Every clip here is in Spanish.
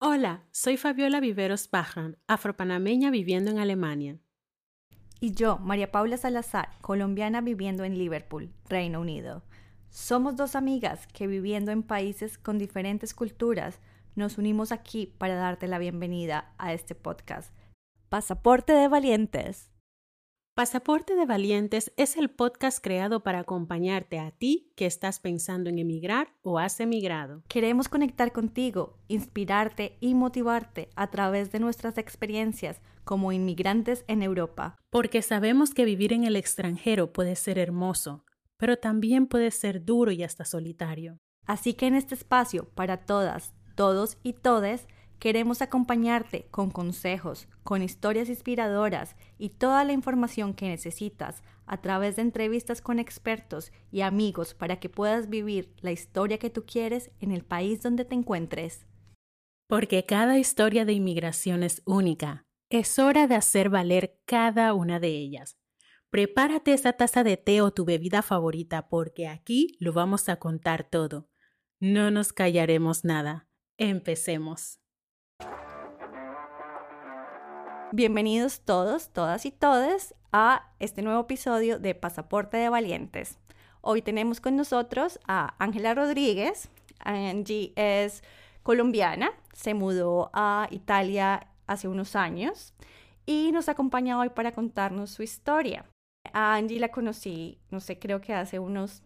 Hola, soy Fabiola Viveros Bajran, afropanameña viviendo en Alemania. Y yo, María Paula Salazar, colombiana viviendo en Liverpool, Reino Unido. Somos dos amigas que viviendo en países con diferentes culturas nos unimos aquí para darte la bienvenida a este podcast. Pasaporte de Valientes. Pasaporte de Valientes es el podcast creado para acompañarte a ti que estás pensando en emigrar o has emigrado. Queremos conectar contigo, inspirarte y motivarte a través de nuestras experiencias como inmigrantes en Europa. Porque sabemos que vivir en el extranjero puede ser hermoso, pero también puede ser duro y hasta solitario. Así que en este espacio para todas, todos y todes, Queremos acompañarte con consejos, con historias inspiradoras y toda la información que necesitas a través de entrevistas con expertos y amigos para que puedas vivir la historia que tú quieres en el país donde te encuentres. Porque cada historia de inmigración es única. Es hora de hacer valer cada una de ellas. Prepárate esa taza de té o tu bebida favorita porque aquí lo vamos a contar todo. No nos callaremos nada. Empecemos. Bienvenidos todos, todas y todes a este nuevo episodio de Pasaporte de Valientes. Hoy tenemos con nosotros a Ángela Rodríguez. Angie es colombiana, se mudó a Italia hace unos años y nos acompaña hoy para contarnos su historia. A Angie la conocí, no sé, creo que hace unos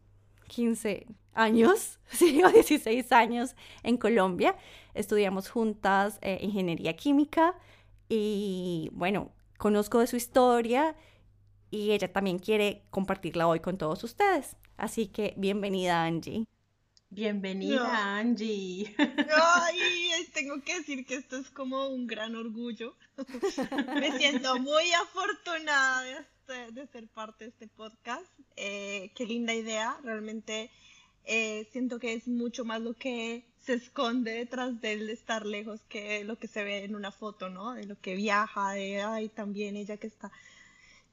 15 años, sí, o 16 años en Colombia. Estudiamos juntas eh, ingeniería química y bueno, conozco de su historia y ella también quiere compartirla hoy con todos ustedes. Así que bienvenida Angie. Bienvenida Angie. Ay, tengo que decir que esto es como un gran orgullo. Me siento muy afortunada de, ser parte de este podcast. Eh, qué linda idea, realmente eh, siento que es mucho más lo que se esconde detrás del estar lejos que lo que se ve en una foto, ¿no? De lo que viaja, de, ay, también ella que está.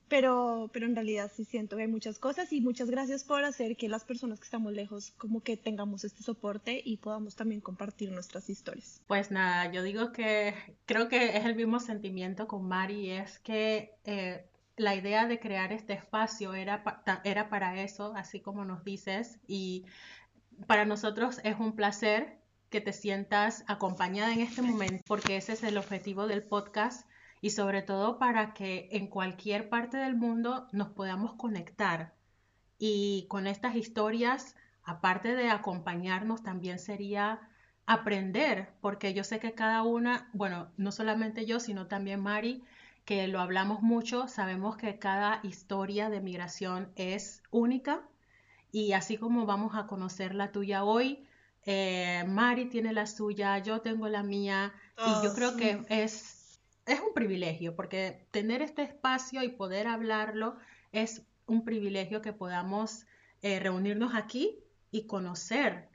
Pero, pero en realidad sí siento que hay muchas cosas y muchas gracias por hacer que las personas que estamos lejos como que tengamos este soporte y podamos también compartir nuestras historias. Pues nada, yo digo que creo que es el mismo sentimiento con Mari, es que eh, la idea de crear este espacio era, era para eso, así como nos dices, y para nosotros es un placer que te sientas acompañada en este momento, porque ese es el objetivo del podcast y sobre todo para que en cualquier parte del mundo nos podamos conectar. Y con estas historias, aparte de acompañarnos, también sería aprender, porque yo sé que cada una, bueno, no solamente yo, sino también Mari, que lo hablamos mucho, sabemos que cada historia de migración es única y así como vamos a conocer la tuya hoy, eh, Mari tiene la suya, yo tengo la mía y yo creo que es, es un privilegio porque tener este espacio y poder hablarlo es un privilegio que podamos eh, reunirnos aquí y conocer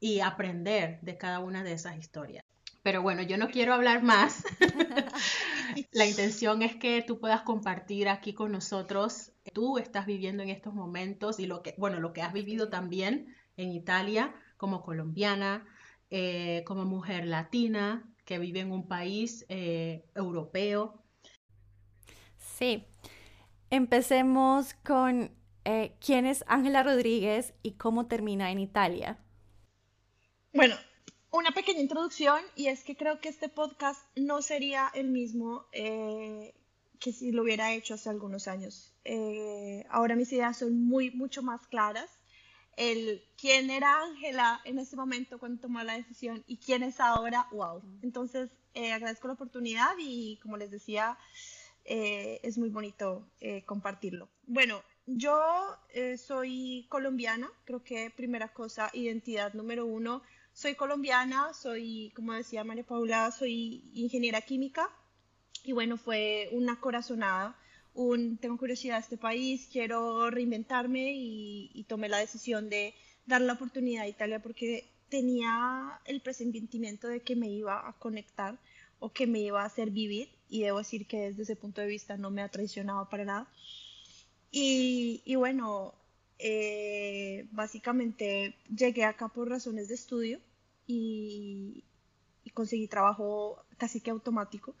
y aprender de cada una de esas historias. Pero bueno, yo no quiero hablar más. la intención es que tú puedas compartir aquí con nosotros. Tú estás viviendo en estos momentos y lo que, bueno, lo que has vivido también en Italia como colombiana, eh, como mujer latina que vive en un país eh, europeo. Sí, empecemos con eh, quién es Ángela Rodríguez y cómo termina en Italia. Bueno, una pequeña introducción y es que creo que este podcast no sería el mismo que si lo hubiera hecho hace algunos años. ahora mis ideas son muy, mucho más claras el quién era Ángela en ese momento cuando tomó la decisión y quién es ahora, wow. Entonces, eh, agradezco la oportunidad y como les decía, eh, es muy bonito eh, compartirlo. Bueno, yo soy colombiana, creo que primera cosa, identidad número uno, soy colombiana, soy, como decía María Paula, soy ingeniera química y bueno, fue una corazonada tengo curiosidad de este país, quiero reinventarme y, tomé la decisión de dar la oportunidad a Italia porque tenía el presentimiento de que me iba a conectar o que me iba a hacer vivir y debo decir que desde ese punto de vista no me ha traicionado para nada. Y, bueno, eh, básicamente llegué acá por razones de estudio y, conseguí trabajo casi que automático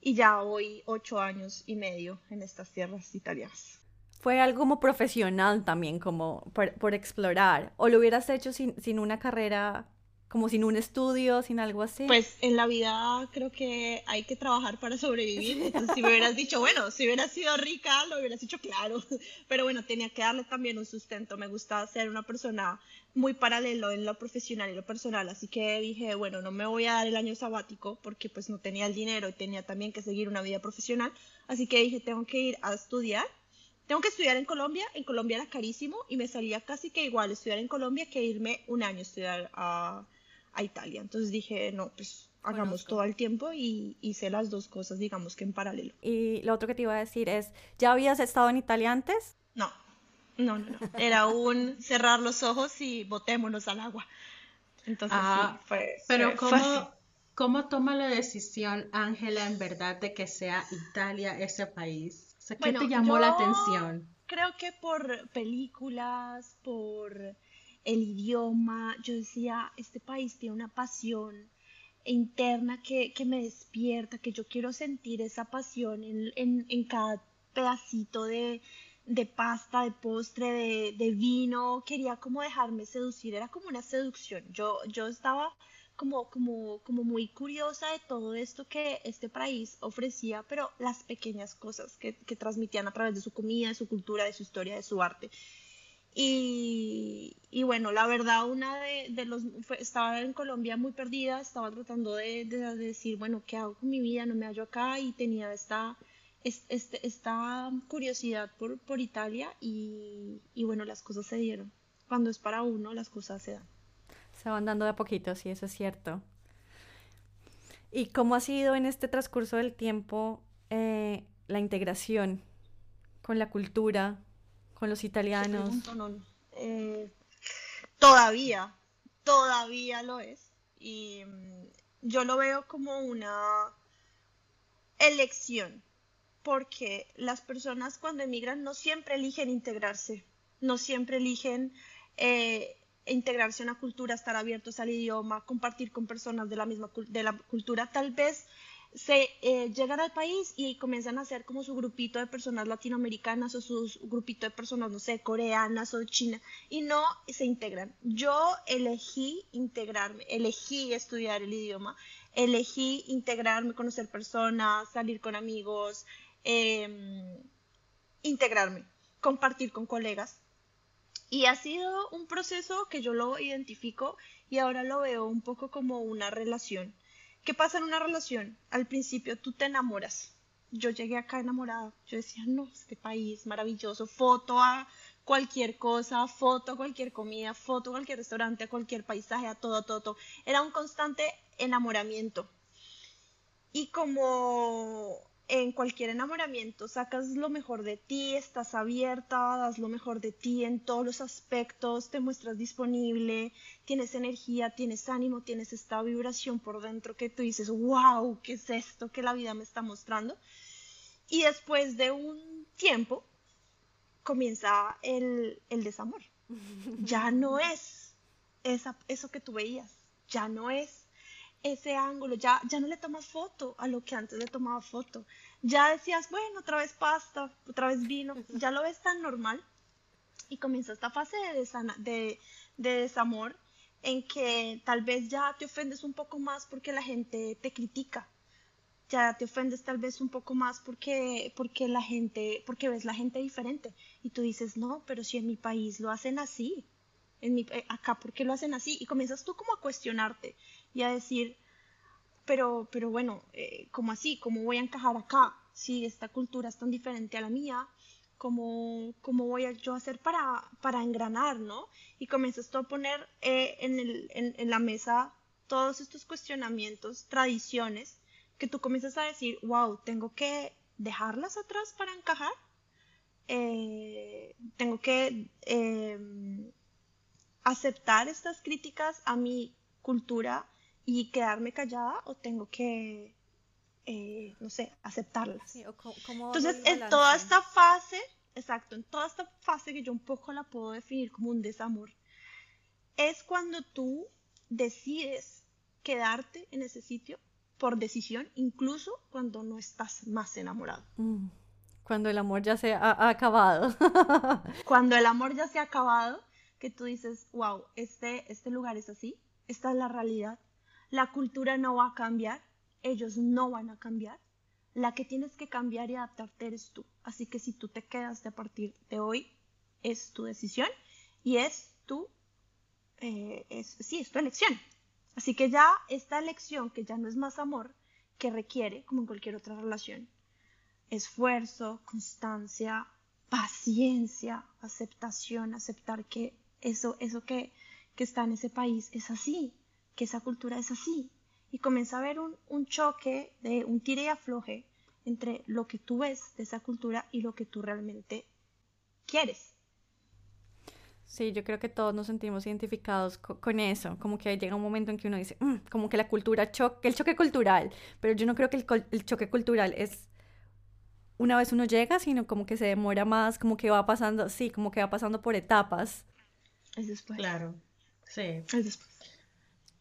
y ya voy ocho años y medio en estas tierras italianas. Fue algo como profesional también, como por, explorar. ¿O lo hubieras hecho sin, sin una carrera como sin un estudio, sin algo así? Pues en la vida creo que hay que trabajar para sobrevivir. Entonces, si me hubieras dicho, bueno, si hubieras sido rica, lo hubieras dicho claro. Pero bueno, tenía que darle también un sustento. Me gusta ser una persona muy paralelo en lo profesional y lo personal. Así que dije, bueno, no me voy a dar el año sabático porque pues no tenía el dinero y tenía también que seguir una vida profesional. Así que dije, tengo que ir a estudiar. Tengo que estudiar en Colombia, en Colombia era carísimo y me salía casi que igual estudiar en Colombia que irme un año a estudiar a, a Italia. Entonces dije, no, pues hagamos todo el tiempo y hice las dos cosas, digamos que en paralelo. Y lo otro que te iba a decir es, ¿ya habías estado en Italia antes? No, no, no, Era un cerrar los ojos y botémonos al agua. Entonces sí, fue. Pero ¿cómo, ¿cómo toma la decisión, Ángela, en verdad, de que sea Italia ese país? ¿Qué te llamó la atención? Creo que por películas, por el idioma, yo decía, este país tiene una pasión interna que, me despierta, que yo quiero sentir esa pasión en, cada pedacito de, pasta, de postre, de, vino, quería como dejarme seducir, era como una seducción. Yo, yo estaba como, como, como muy curiosa de todo esto que este país ofrecía, pero las pequeñas cosas que, que transmitían a través de su comida, de su cultura, de su historia, de su arte. Y, bueno, la verdad, una de, los, estaba en Colombia muy perdida, estaba tratando de, decir, bueno, ¿qué hago con mi vida? No me hallo acá y tenía esta, este, esta curiosidad por, por Italia y, y, bueno, las cosas se dieron. Cuando es para uno, las cosas se dan. Se van dando de a poquito, sí, eso es cierto. ¿Y cómo ha sido en este transcurso del tiempo eh, la integración con la cultura, con los italianos? Eh, todavía, todavía lo es. Y mm, yo lo veo como una elección, porque las personas cuando emigran no siempre eligen integrarse, no siempre eligen eh, integrarse en la cultura, estar abiertos al idioma, compartir con personas de la misma de la cultura. Tal vez se eh, llegan al país y comienzan a hacer como su grupito de personas latinoamericanas o su grupito de personas, no sé, coreanas o china, y no se integran. Yo elegí integrarme, elegí estudiar el idioma, elegí integrarme, conocer personas, salir con amigos, em, integrarme, compartir con colegas. Y ha sido un proceso que yo lo identifico y ahora lo veo un poco como una relación ¿Qué pasa en una relación? Al principio tú te enamoras. Yo llegué acá enamorada. Yo decía, no, este país maravilloso. Foto a cualquier cosa, foto a cualquier comida, foto a cualquier restaurante, a cualquier paisaje, a todo, todo, todo. Era un constante enamoramiento. Y como en cualquier enamoramiento sacas lo mejor de ti, estás abierta, das lo mejor de ti en todos los aspectos, te muestras disponible, tienes energía, tienes ánimo, tienes esta vibración por dentro que tú dices, wow, ¿qué es esto que la vida me está mostrando? Y después de un tiempo comienza el, el desamor. Ya no es esa, eso que tú veías, ya no es ese ángulo, ya, ya no le tomas foto a lo que antes le tomaba foto. Ya decías, bueno, otra vez pasta, otra vez vino, ya lo ves tan normal. Y comienza esta fase de, de, desamor en que tal vez ya te ofendes un poco más porque la gente te critica. Ya te ofendes tal vez un poco más porque, porque la gente, porque ves la gente diferente. Y tú dices, no, pero si en mi país lo hacen así, en mi, eh, acá, ¿por qué lo hacen así? Y comienzas tú como a cuestionarte y a decir, pero, pero bueno, eh, ¿cómo así? ¿Cómo voy a encajar acá? Si esta cultura es tan diferente a la mía, ¿cómo, cómo voy a yo hacer para, para engranar, no? Y comienzas tú a poner eh, en, el, en, la mesa todos estos cuestionamientos, tradiciones, que tú comienzas a decir, wow, tengo que dejarlas atrás para encajar. Eh, tengo que eh, aceptar estas críticas a mi cultura y quedarme callada o tengo que, eh, no sé, aceptarlas. Entonces, en toda esta fase, exacto, en toda esta fase que yo un poco la puedo definir como un desamor, es cuando tú decides quedarte en ese sitio por decisión, incluso cuando no estás más enamorado. Mm, cuando el amor ya se ha, acabado. cuando el amor ya se ha acabado, que tú dices, wow, este, este lugar es así, esta es la realidad, la cultura no va a cambiar, ellos no van a cambiar, la que tienes que cambiar y adaptarte eres tú. Así que si tú te quedas de a partir de hoy, es tu decisión y es tu, eh, es, sí, es tu elección. Así que ya esta elección, que ya no es más amor, que requiere, como en cualquier otra relación, esfuerzo, constancia, paciencia, aceptación, aceptar que eso, eso que, que está en ese país es así, que esa cultura es así. Y comienza a haber un, un choque de un tire y afloje entre lo que tú ves de esa cultura y lo que tú realmente quieres. Sí, yo creo que todos nos sentimos identificados con eso, como que llega un momento en que uno dice, mm", como que la cultura choque, el choque cultural, pero yo no creo que el, choque cultural es una vez uno llega, sino como que se demora más, como que va pasando, sí, como que va pasando por etapas. Es después. Claro, sí. Es después.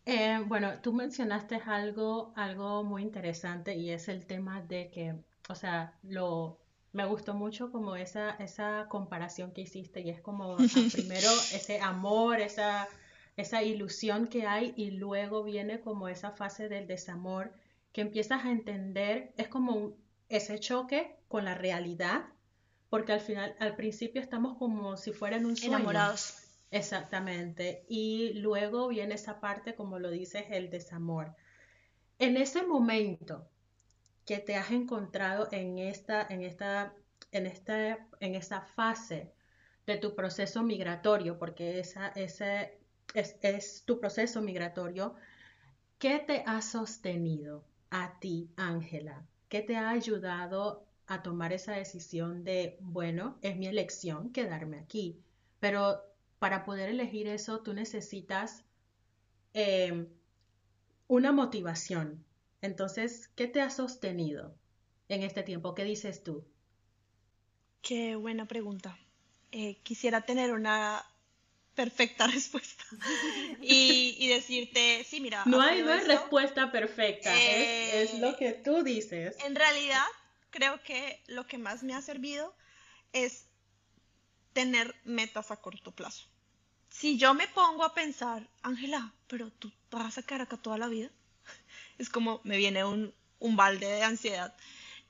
Eh, bueno, tú mencionaste algo, algo muy interesante y es el tema de que, o sea, lo, me gustó mucho como esa, esa comparación que hiciste y es como primero ese amor, esa, esa ilusión que hay y luego viene como esa fase del desamor que empiezas a entender, es como ese choque con la realidad, porque al final, al principio estamos como si fueran un sueño. Enamorados. Exactamente. Y luego viene esa parte, como lo dices, el desamor. En ese momento, que te has encontrado en esta, en esta, en esta, en esa fase de tu proceso migratorio, porque esa, ese es, es tu proceso migratorio, ¿qué te ha sostenido a ti, Ángela? ¿Qué te ha ayudado a tomar esa decisión de, bueno, es mi elección quedarme aquí? Pero para poder elegir eso, tú necesitas eh, una motivación, entonces, ¿qué te ha sostenido en este tiempo? ¿Qué dices tú? Qué buena pregunta. Eh, quisiera tener una perfecta respuesta y, decirte, sí, mira. No hay, no respuesta perfecta, es, es, lo que tú dices. En realidad, creo que lo que más me ha servido es tener metas a corto plazo. Si yo me pongo a pensar, Ángela, pero tú vas a quedar acá toda la vida, es como me viene un, balde de ansiedad.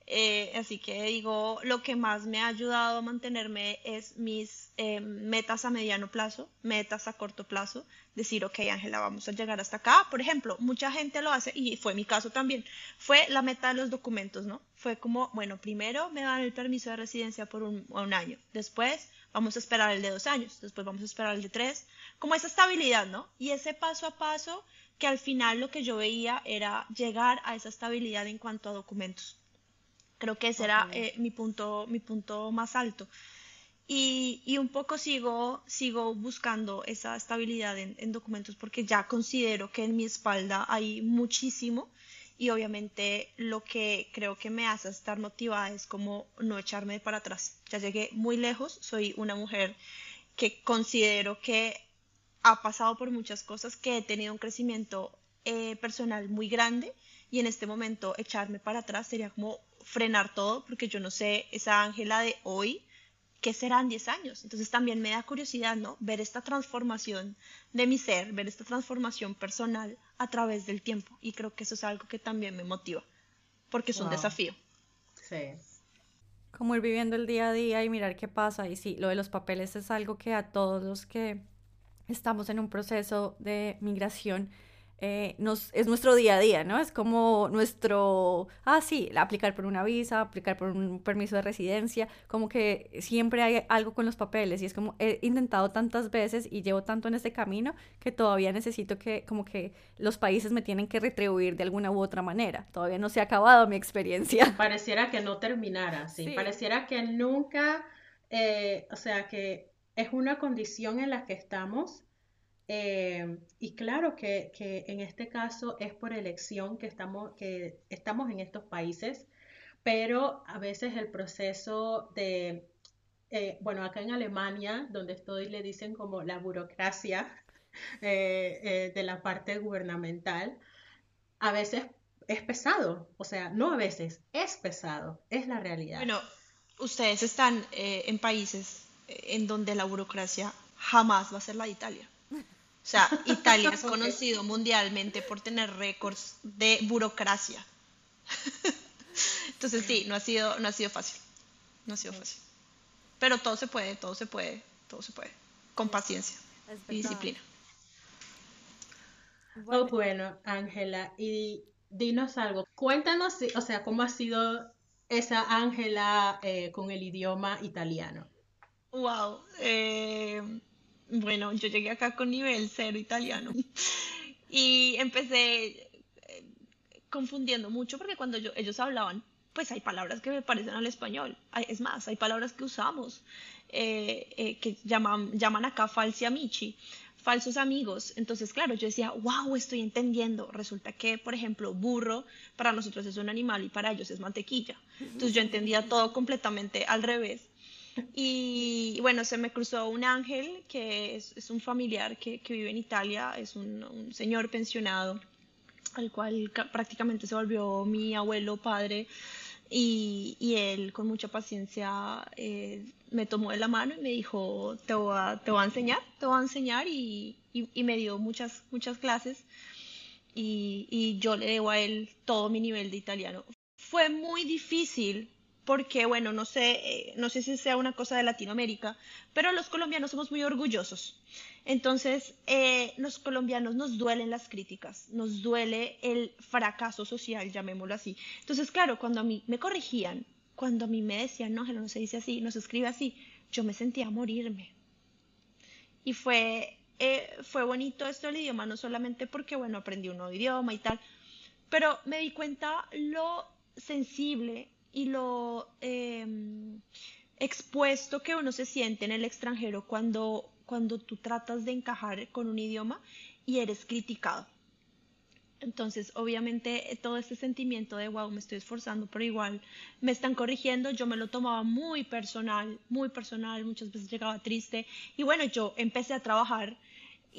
Eh, así que digo, lo que más me ha ayudado a mantenerme es mis eh, metas a mediano plazo, metas a corto plazo, decir, ok, Ángela, vamos a llegar hasta acá. Por ejemplo, mucha gente lo hace, y fue mi caso también, fue la meta de los documentos, ¿no? Fue como, bueno, primero me dan el permiso de residencia por un, un año, después vamos a esperar el de dos años, después vamos a esperar el de tres, como esa estabilidad, ¿no? Y ese paso a paso que al final lo que yo veía era llegar a esa estabilidad en cuanto a documentos. Creo que ese era eh, mi, punto, mi punto más alto. Y, y, un poco sigo, sigo buscando esa estabilidad en, en, documentos porque ya considero que en mi espalda hay muchísimo y obviamente lo que creo que me hace estar motivada es como no echarme para atrás. Ya llegué muy lejos, soy una mujer que considero que ha pasado por muchas cosas, que he tenido un crecimiento eh, personal muy grande y en este momento echarme para atrás sería como frenar todo porque yo no sé esa Ángela de hoy qué serán 10 años. Entonces también me da curiosidad, ¿no? Ver esta transformación de mi ser, ver esta transformación personal a través del tiempo. Y creo que eso es algo que también me motiva, porque es un desafío. Sí. Como ir viviendo el día a día y mirar qué pasa. Y sí, lo de los papeles es algo que a todos los que estamos en un proceso de migración, eh, nos, es nuestro día a día, ¿no? Es como nuestro, ah, sí, aplicar por una visa, aplicar por un permiso de residencia, como que siempre hay algo con los papeles y es como he intentado tantas veces y llevo tanto en este camino que todavía necesito que como que los países me tienen que retribuir de alguna u otra manera. Todavía no se ha acabado mi experiencia. Pareciera que no terminara, sí, pareciera que nunca, eh, o sea, que es una condición en la que estamos. Eh, y claro que, en este caso es por elección que estamos, que estamos en estos países, pero a veces el proceso de, eh, bueno, acá en Alemania, donde estoy, le dicen como la burocracia eh, de la parte gubernamental. a veces es pesado, o sea, no a veces, es pesado, es la realidad. Bueno, ustedes están eh, en países eh, en donde la burocracia jamás va a ser la de Italia. O sea, Italia es conocido mundialmente por tener récords de burocracia. Entonces sí, no ha sido, no ha sido fácil. No ha sido fácil. Pero todo se puede, todo se puede, todo se puede. Con paciencia y disciplina. Oh, bueno, Ángela, y dinos algo. Cuéntanos, o sea, cómo ha sido esa Ángela eh, con el idioma italiano. Wow. Eh, bueno, yo llegué acá con nivel cero italiano y empecé eh, confundiendo mucho porque cuando ellos hablaban, pues hay palabras que me parecen al español. Es más, hay palabras que usamos que llaman, llaman acá falsi amici falsos amigos. Entonces, claro, yo decía, wow, estoy entendiendo. Resulta que, por ejemplo, burro para nosotros es un animal y para ellos es mantequilla. Entonces yo entendía todo completamente al revés. Y bueno, se me cruzó un ángel que es, un familiar que, vive en Italia, es un, señor pensionado, al cual prácticamente se volvió mi abuelo, padre, y, él con mucha paciencia eh, me tomó de la mano y me dijo, te voy a, te voy a enseñar, te voy a enseñar y, y, me dio muchas, muchas clases y, y yo le debo a él todo mi nivel de italiano. Fue muy difícil porque, bueno, no sé, eh, no sé si sea una cosa de Latinoamérica, pero los colombianos somos muy orgullosos. Entonces, eh, los colombianos nos duelen las críticas, nos duele el fracaso social, llamémoslo así. Entonces, claro, cuando a mí me corregían, cuando a mí me decían, no, no se dice así, no se escribe así, yo me sentía morirme. Y fue, eh, fue bonito esto del idioma, no solamente porque, bueno, aprendí un nuevo idioma y tal, pero me di cuenta lo sensible y lo em, expuesto que uno se siente en el extranjero cuando, cuando tú tratas de encajar con un idioma y eres criticado. Entonces, obviamente, todo este sentimiento de, wow, me estoy esforzando, pero igual me están corrigiendo, yo me lo tomaba muy personal, muy personal, muchas veces llegaba triste. Y bueno, yo empecé a trabajar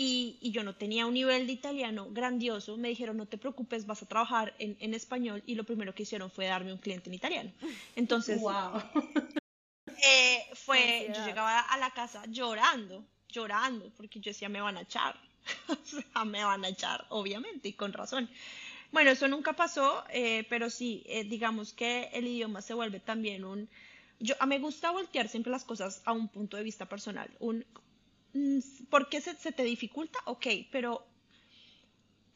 y, yo no tenía un nivel de italiano grandioso, me dijeron, no te preocupes, vas a trabajar en, español y lo primero que hicieron fue darme un cliente en italiano. Entonces, wow. Eh, fue, yo llegaba a la casa llorando, llorando, porque yo decía, me van a echar, o sea, me van a echar, obviamente, y con razón. Bueno, eso nunca pasó, eh, pero sí, eh, digamos que el idioma se vuelve también un... Yo, me gusta voltear siempre las cosas a un punto de vista personal, un ¿Por qué se, te dificulta? Ok, pero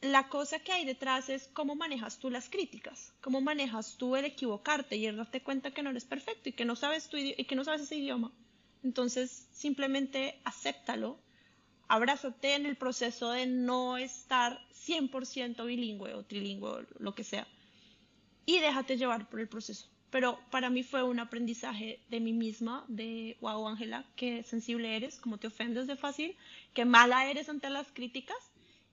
la cosa que hay detrás es cómo manejas tú las críticas, cómo manejas tú el equivocarte y el darte cuenta que no eres perfecto y que no sabes, tu y que no sabes ese idioma. Entonces, simplemente acéptalo, abrázate en el proceso de no estar 100% bilingüe o trilingüe, lo que sea, y déjate llevar por el proceso pero para mí fue un aprendizaje de mí misma, de, wow, Ángela, qué sensible eres, cómo te ofendes de fácil, qué mala eres ante las críticas.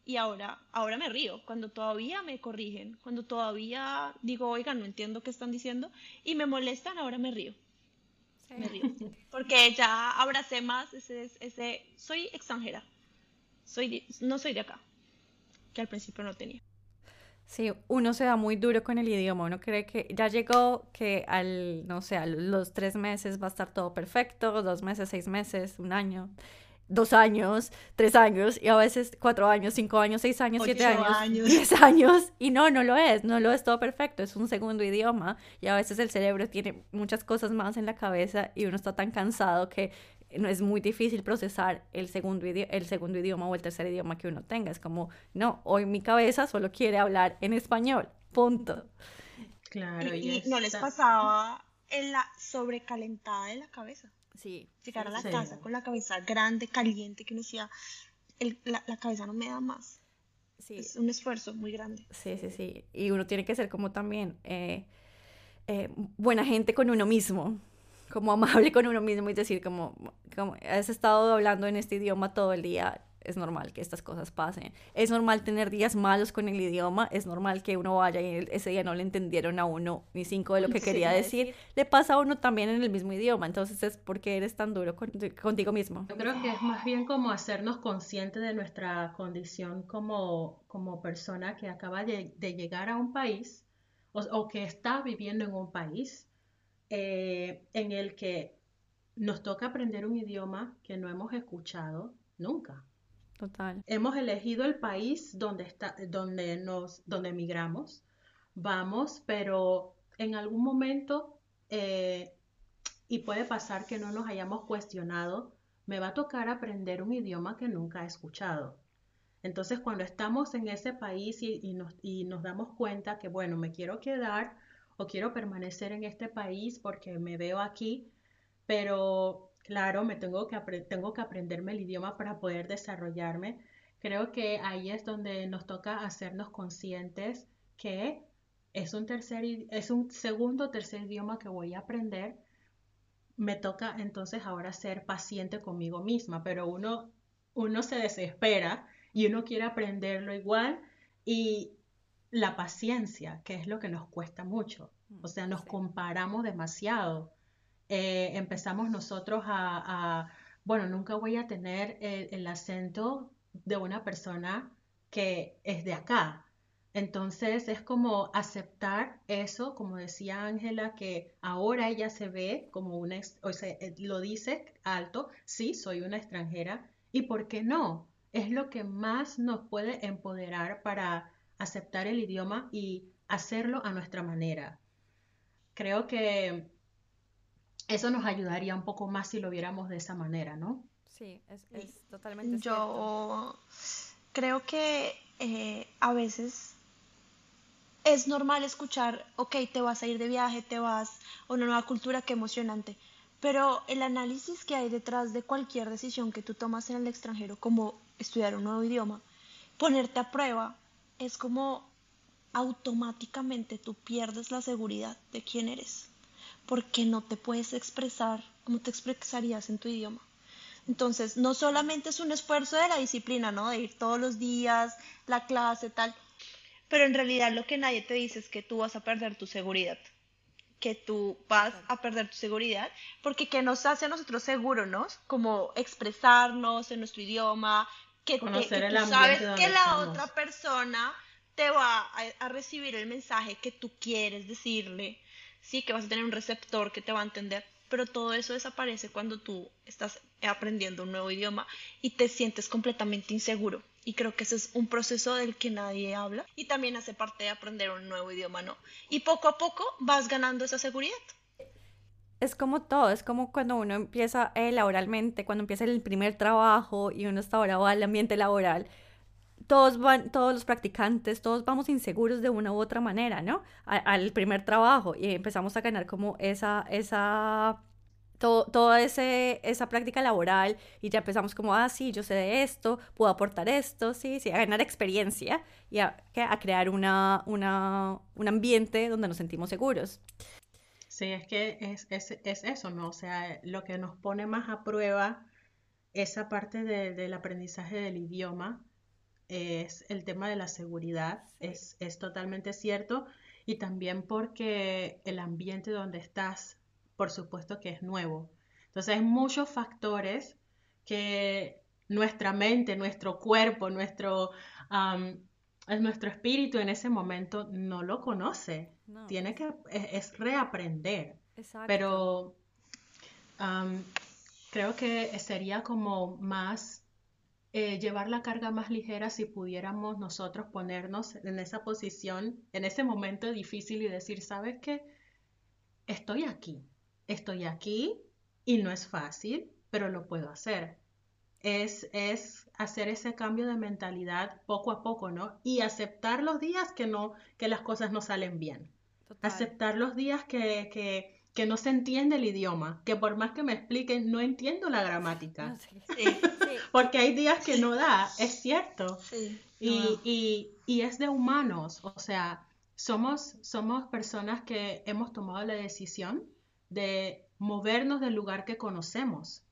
Y ahora, ahora me río, cuando todavía me corrigen, cuando todavía digo, oigan, no entiendo qué están diciendo, y me molestan, ahora me río. Me río. Porque ya abracé más ese, ese, soy extranjera, soy, no soy de acá, que al principio no tenía. Sí, uno se da muy duro con el idioma, uno cree que ya llegó, que al, no sé, a los tres meses va a estar todo perfecto, dos meses, seis meses, un año, dos años, tres años, y a veces cuatro años, cinco años, seis años, siete años, diez años, y no, no lo es, no lo es todo perfecto, es un segundo idioma, y a veces el cerebro tiene muchas cosas más en la cabeza y uno está tan cansado que es muy difícil procesar el segundo, el segundo idioma o el tercer idioma que uno tenga. Es como, no, hoy mi cabeza solo quiere hablar en español, punto. Claro, y, no les pasaba en la sobrecalentada de la cabeza. Sí. Llegar a la casa con la cabeza grande, caliente, que uno decía, la, cabeza no me da más. Sí. Es un esfuerzo muy grande. Sí, sí, sí. Y uno tiene que ser como también eh, eh, buena gente con uno mismo como amable con uno mismo y decir como, como has estado hablando en este idioma todo el día, es normal que estas cosas pasen. Es normal tener días malos con el idioma, es normal que uno vaya y ese día no le entendieron a uno ni cinco de lo que quería decir. Le pasa a uno también en el mismo idioma, entonces es porque eres tan duro contigo mismo. Yo creo que es más bien como hacernos conscientes de nuestra condición como, como persona que acaba de, llegar a un país o, que está viviendo en un país eh, en el que nos toca aprender un idioma que no hemos escuchado nunca. Total. Hemos elegido el país donde, está, donde, nos, donde emigramos, vamos, pero en algún momento, eh, y puede pasar que no nos hayamos cuestionado, me va a tocar aprender un idioma que nunca he escuchado. Entonces, cuando estamos en ese país y, nos, y nos damos cuenta que, bueno, me quiero quedar o quiero permanecer en este país porque me veo aquí, pero Claro, me tengo que, tengo que aprenderme el idioma para poder desarrollarme. Creo que ahí es donde nos toca hacernos conscientes que es un, tercer, es un segundo tercer idioma que voy a aprender. Me toca entonces ahora ser paciente conmigo misma, pero uno, uno se desespera y uno quiere aprenderlo igual y la paciencia, que es lo que nos cuesta mucho. O sea, nos comparamos demasiado eh, empezamos nosotros a, bueno, nunca voy a tener el, acento de una persona que es de acá. Entonces es como aceptar eso, como decía Ángela, que ahora ella se ve como una, o sea, eh, lo dice alto, sí, soy una extranjera, y por qué no, es lo que más nos puede empoderar para aceptar el idioma y hacerlo a nuestra manera. Creo que eso nos ayudaría un poco más si lo viéramos de esa manera, ¿no? Sí, es, totalmente Yo creo que eh, a veces es normal escuchar, ok, te vas a ir de viaje, te vas a una nueva cultura, qué emocionante. Pero el análisis que hay detrás de cualquier decisión que tú tomas en el extranjero, como estudiar un nuevo idioma, ponerte a prueba, es como automáticamente tú pierdes la seguridad de quién eres porque no te puedes expresar como te expresarías en tu idioma. Entonces, no solamente es un esfuerzo de la disciplina, ¿no? De ir todos los días, la clase, tal, pero en realidad lo que nadie te dice es que tú vas a perder tu seguridad, que tú vas a perder tu seguridad, porque ¿qué nos hace a nosotros seguros, ¿no? Como expresarnos en nuestro idioma, que, tú sabes que la otra persona te va a recibir el mensaje que tú quieres decirle, sí que vas a tener un receptor que te va a entender, pero todo eso desaparece cuando tú estás aprendiendo un nuevo idioma y te sientes completamente inseguro. Y creo que ese es un proceso del que nadie habla y también hace parte de aprender un nuevo idioma, ¿no? Y poco a poco vas ganando esa seguridad. Es como todo, es como cuando uno empieza eh, laboralmente, cuando empieza el primer trabajo y uno está ahora al ambiente laboral todos van, todos los practicantes, todos vamos inseguros de una u otra manera, ¿no? al primer trabajo y empezamos a ganar como esa, esa, todo, toda ese, esa práctica laboral y ya empezamos como, ah, sí, yo sé de esto, puedo aportar esto, sí, sí, a ganar experiencia y a, a crear una, una, un ambiente donde nos sentimos seguros. Sí, es que es, es, es, eso, ¿no? O sea, lo que nos pone más a prueba esa parte de, del aprendizaje del idioma es el tema de la seguridad, es, totalmente cierto, y también porque el ambiente donde estás, por supuesto que es nuevo. Entonces hay muchos factores que nuestra mente, nuestro cuerpo, nuestro, nuestro espíritu en ese momento no lo conoce. Tiene que, es, reaprender. Pero creo que sería como más eh, llevar la carga más ligera si pudiéramos nosotros ponernos en esa posición, en ese momento difícil y decir, ¿sabes qué? Estoy aquí, estoy aquí y no es fácil, pero lo puedo hacer. Es, es hacer ese cambio de mentalidad poco a poco, ¿no? Y aceptar los días que no, que las cosas no salen bien. Aceptar los días que, que que no se entiende el idioma, que por más que me expliquen, no entiendo la gramática. Porque hay días que no da, es cierto. Y, es de humanos, o sea, somos, somos personas que hemos tomado la decisión de movernos del lugar que conocemos.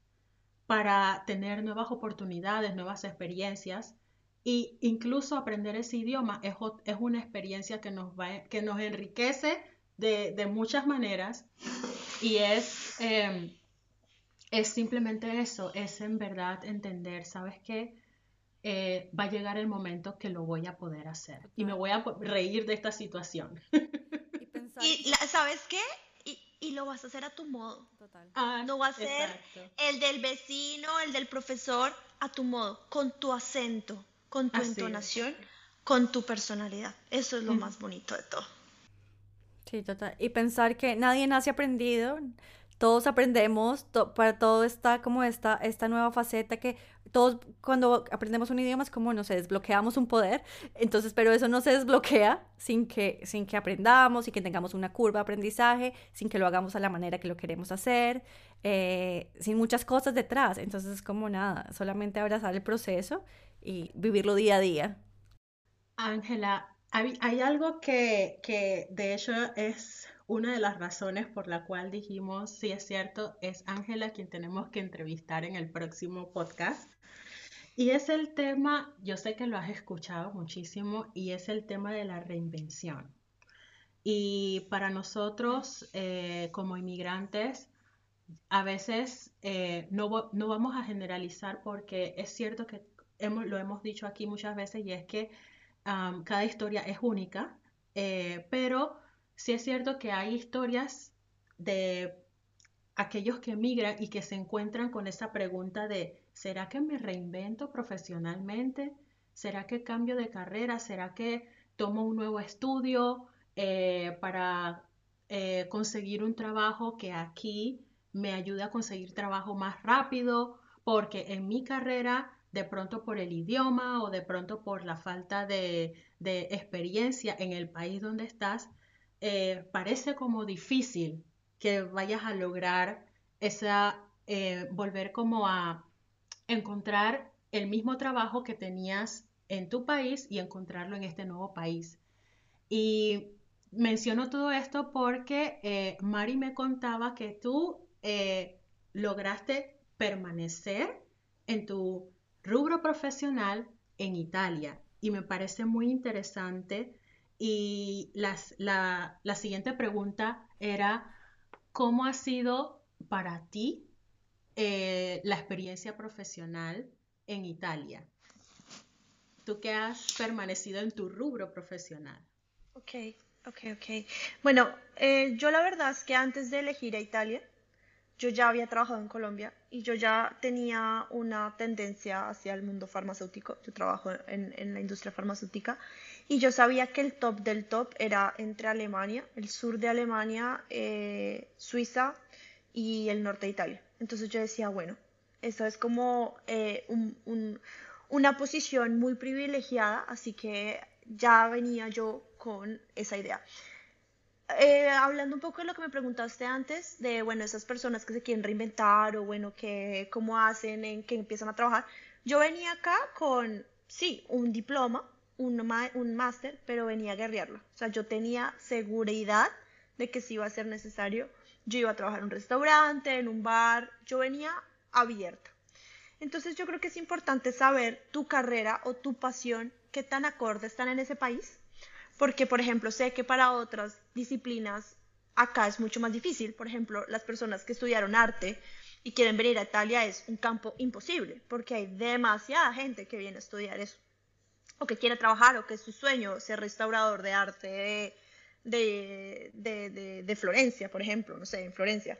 Para tener nuevas oportunidades, nuevas experiencias. Y incluso aprender ese idioma es, es una experiencia que nos, va, que nos enriquece de, de muchas maneras y es, em, es simplemente eso, es en verdad entender, ¿sabes qué? Eh, va a llegar el momento que lo voy a poder hacer y me voy a reír de esta situación. Y, ¿sabes qué? Y, lo vas a hacer a tu modo. Total. Ah, no va a ser el del vecino, el del profesor, a tu modo, con tu acento, con tu entonación, con tu personalidad. Eso es lo más bonito de todo. Sí, total. Y pensar que nadie nace aprendido, todos aprendemos, para todo está como esta, esta nueva faceta que todos cuando aprendemos un idioma es como, no sé, desbloqueamos un poder, entonces, pero eso no se desbloquea sin que, sin que aprendamos, sin que tengamos una curva de aprendizaje, sin que lo hagamos a la manera que lo queremos hacer, eh, sin muchas cosas detrás, entonces es como nada, solamente abrazar el proceso y vivirlo día a día. Ángela, hay, algo que, que de hecho es una de las razones por la cual dijimos, sí es cierto, es Ángela quien tenemos que entrevistar en el próximo podcast. Y es el tema, yo sé que lo has escuchado muchísimo, y es el tema de la reinvención. Y para nosotros eh, como inmigrantes, a veces eh, no, no, vamos a generalizar porque es cierto que hemos, lo hemos dicho aquí muchas veces y es que cada historia es única, eh, pero sí es cierto que hay historias de aquellos que emigran y que se encuentran con esa pregunta de, ¿será que me reinvento profesionalmente? ¿Será que cambio de carrera? ¿Será que tomo un nuevo estudio eh, para eh, conseguir un trabajo que aquí me ayude a conseguir trabajo más rápido? Porque en mi carrera, de pronto por el idioma o de pronto por la falta de, experiencia en el país donde estás, eh, parece como difícil que vayas a lograr esa, eh, volver como a encontrar el mismo trabajo que tenías en tu país y encontrarlo en este nuevo país. Y menciono todo esto porque eh, Mari me contaba que tú lograste permanecer en tu rubro profesional en Italia y me parece muy interesante y la, siguiente pregunta era, ¿cómo ha sido para ti eh, la experiencia profesional en Italia? Tú que has permanecido en tu rubro profesional. Ok, ok, ok. Bueno, eh, yo la verdad es que antes de elegir a Italia, yo ya había trabajado en Colombia y yo ya tenía una tendencia hacia el mundo farmacéutico. Yo trabajo en, en la industria farmacéutica y yo sabía que el top del top era entre Alemania, el sur de Alemania, eh, Suiza y el norte de Italia. Entonces yo decía, bueno, eso es como eh, una posición muy privilegiada, así que ya venía yo con esa idea. Eh, hablando un poco de lo que me preguntaste antes, de, bueno, esas personas que se quieren reinventar o, bueno, que cómo hacen, en que empiezan a trabajar, yo venía acá con, sí, un diploma, un, máster, pero venía a guerrearlo. O sea, yo tenía seguridad de que si iba a ser necesario, yo iba a trabajar en un restaurante, en un bar, yo venía abierta. Entonces yo creo que es importante saber tu carrera o tu pasión, qué tan acorde están en ese país, porque por ejemplo sé que para otras disciplinas acá es mucho más difícil. Por ejemplo, las personas que estudiaron arte y quieren venir a Italia es un campo imposible, porque hay demasiada gente que viene a estudiar eso o que quiere trabajar o que es su sueño ser restaurador de arte de, de, de, Florencia, por ejemplo, no sé, en Florencia.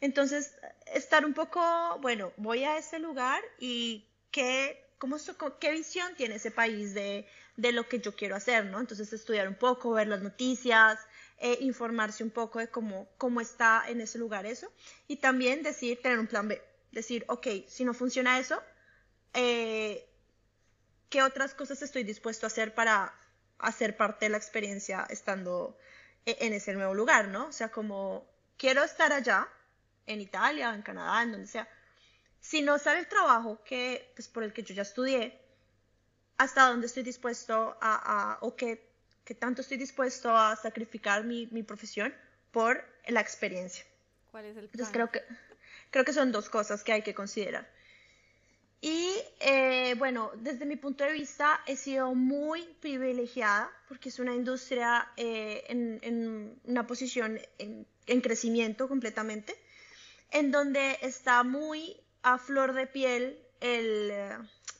Entonces, estar un poco, bueno, voy a ese lugar y qué, cómo, qué visión tiene ese país de, de lo que yo quiero hacer, ¿no? Entonces, estudiar un poco, ver las noticias, eh, informarse un poco de cómo, cómo está en ese lugar eso y también decir, tener un plan B, decir, ok, si no funciona eso, eh, qué otras cosas estoy dispuesto a hacer para hacer parte de la experiencia estando e-, en ese nuevo lugar, ¿no? O sea, como quiero estar allá, en Italia, en Canadá, en donde sea. Si no sale el trabajo que, pues, por el que yo ya estudié, hasta dónde estoy dispuesto a, o qué, tanto estoy dispuesto a sacrificar mi, profesión por la experiencia. ¿Cuál es el plan? Entonces creo que, creo que son dos cosas que hay que considerar. Y eh, bueno, desde mi punto de vista he sido muy privilegiada porque es una industria eh, en, una posición en, crecimiento completamente, en donde está muy a flor de piel el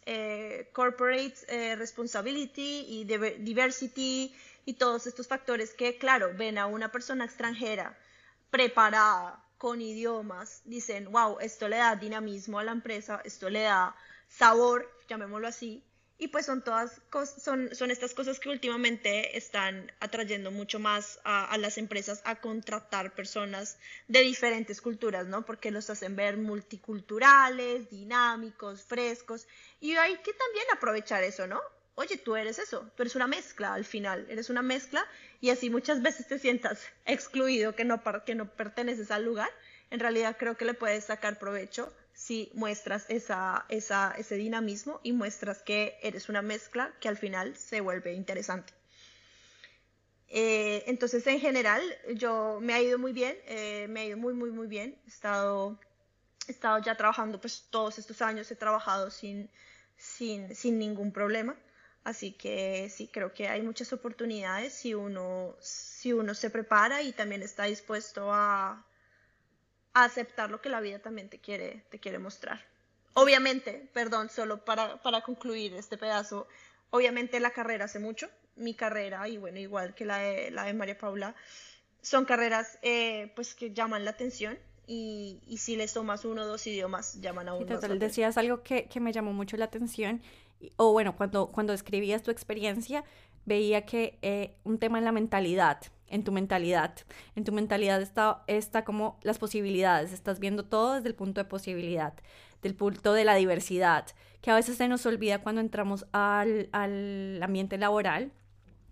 eh, corporate responsibility y diversity y todos estos factores que, claro, ven a una persona extranjera preparada con idiomas, dicen, wow, esto le da dinamismo a la empresa, esto le da sabor, llamémoslo así, y pues son todas son, son estas cosas que últimamente están atrayendo mucho más a, las empresas a contratar personas de diferentes culturas, ¿no? Porque los hacen ver multiculturales, dinámicos, frescos, y hay que también aprovechar eso, ¿no? Oye, tú eres eso, tú eres una mezcla al final, eres una mezcla y así muchas veces te sientas excluido, que no, que no perteneces al lugar, en realidad creo que le puedes sacar provecho si muestras esa, ese dinamismo y muestras que eres una mezcla que al final se vuelve interesante. Eh, entonces, en general, yo me ha ido muy bien, eh, me ha ido muy, muy, muy bien. He estado, he estado ya trabajando, pues todos estos años he trabajado sin, sin, sin ningún problema. Así que sí, creo que hay muchas oportunidades si uno, si uno se prepara y también está dispuesto a, aceptar lo que la vida también te quiere, te quiere mostrar. Obviamente, perdón, solo para, para concluir este pedazo, obviamente la carrera hace mucho, mi carrera, y bueno, igual que la de, la de María Paula, son carreras eh, pues que llaman la atención y, y, si les tomas uno o dos idiomas, llaman a uno. Total, decías algo que, que, me llamó mucho la atención o bueno, cuando, cuando escribías tu experiencia, veía que eh, un tema en la mentalidad, en tu mentalidad, en tu mentalidad está, está como las posibilidades, estás viendo todo desde el punto de posibilidad, del punto de la diversidad, que a veces se nos olvida cuando entramos al, al ambiente laboral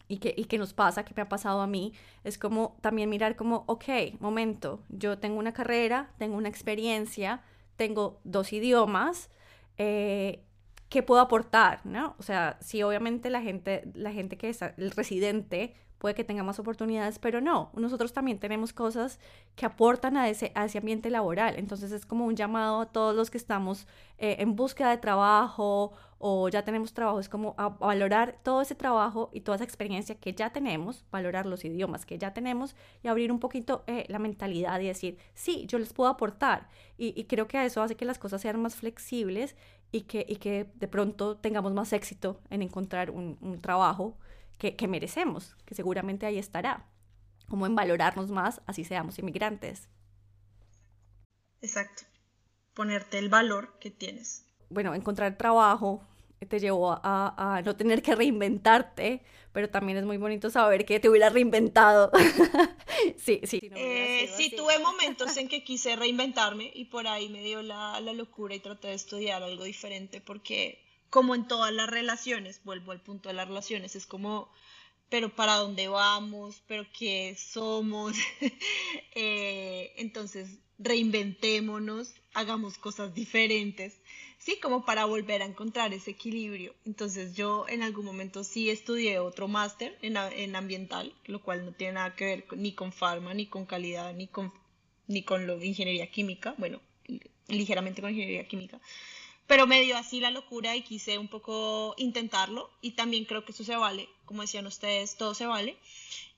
y que, y que nos pasa, que me ha pasado a mí, es como también mirar como, ok, momento, yo tengo una carrera, tengo una experiencia, tengo dos idiomas, eh, qué puedo aportar, ¿no? O sea, sí, obviamente la gente, la gente que es el residente puede que tenga más oportunidades, pero no, nosotros también tenemos cosas que aportan a ese, a ese ambiente laboral. Entonces es como un llamado a todos los que estamos eh, en búsqueda de trabajo o ya tenemos trabajo, es como a, valorar todo ese trabajo y toda esa experiencia que ya tenemos, valorar los idiomas que ya tenemos y abrir un poquito eh, la mentalidad y decir, sí, yo les puedo aportar. Y, creo que eso hace que las cosas sean más flexibles y que, y que de pronto tengamos más éxito en encontrar un trabajo que, que, merecemos, que seguramente ahí estará, como en valorarnos más, así seamos inmigrantes. Exacto, ponerte el valor que tienes. Bueno, encontrar trabajo te llevó a, a, no tener que reinventarte, pero también es muy bonito saber que te hubiera reinventado. sí, sí. Eh, sí, tuve momentos en que quise reinventarme y por ahí me dio la, la locura y traté de estudiar algo diferente porque como en todas las relaciones, vuelvo al punto de las relaciones, es como, pero ¿para dónde vamos? ¿Pero qué somos? eh, entonces, reinventémonos, hagamos cosas diferentes, sí, como para volver a encontrar ese equilibrio. Entonces yo en algún momento sí estudié otro máster en, en, ambiental, lo cual no tiene nada que ver ni con farma, ni con calidad, ni con, ni con lo ingeniería química, bueno, ligeramente con ingeniería química. Pero me dio así la locura y quise un poco intentarlo y también creo que eso se vale, como decían ustedes, todo se vale.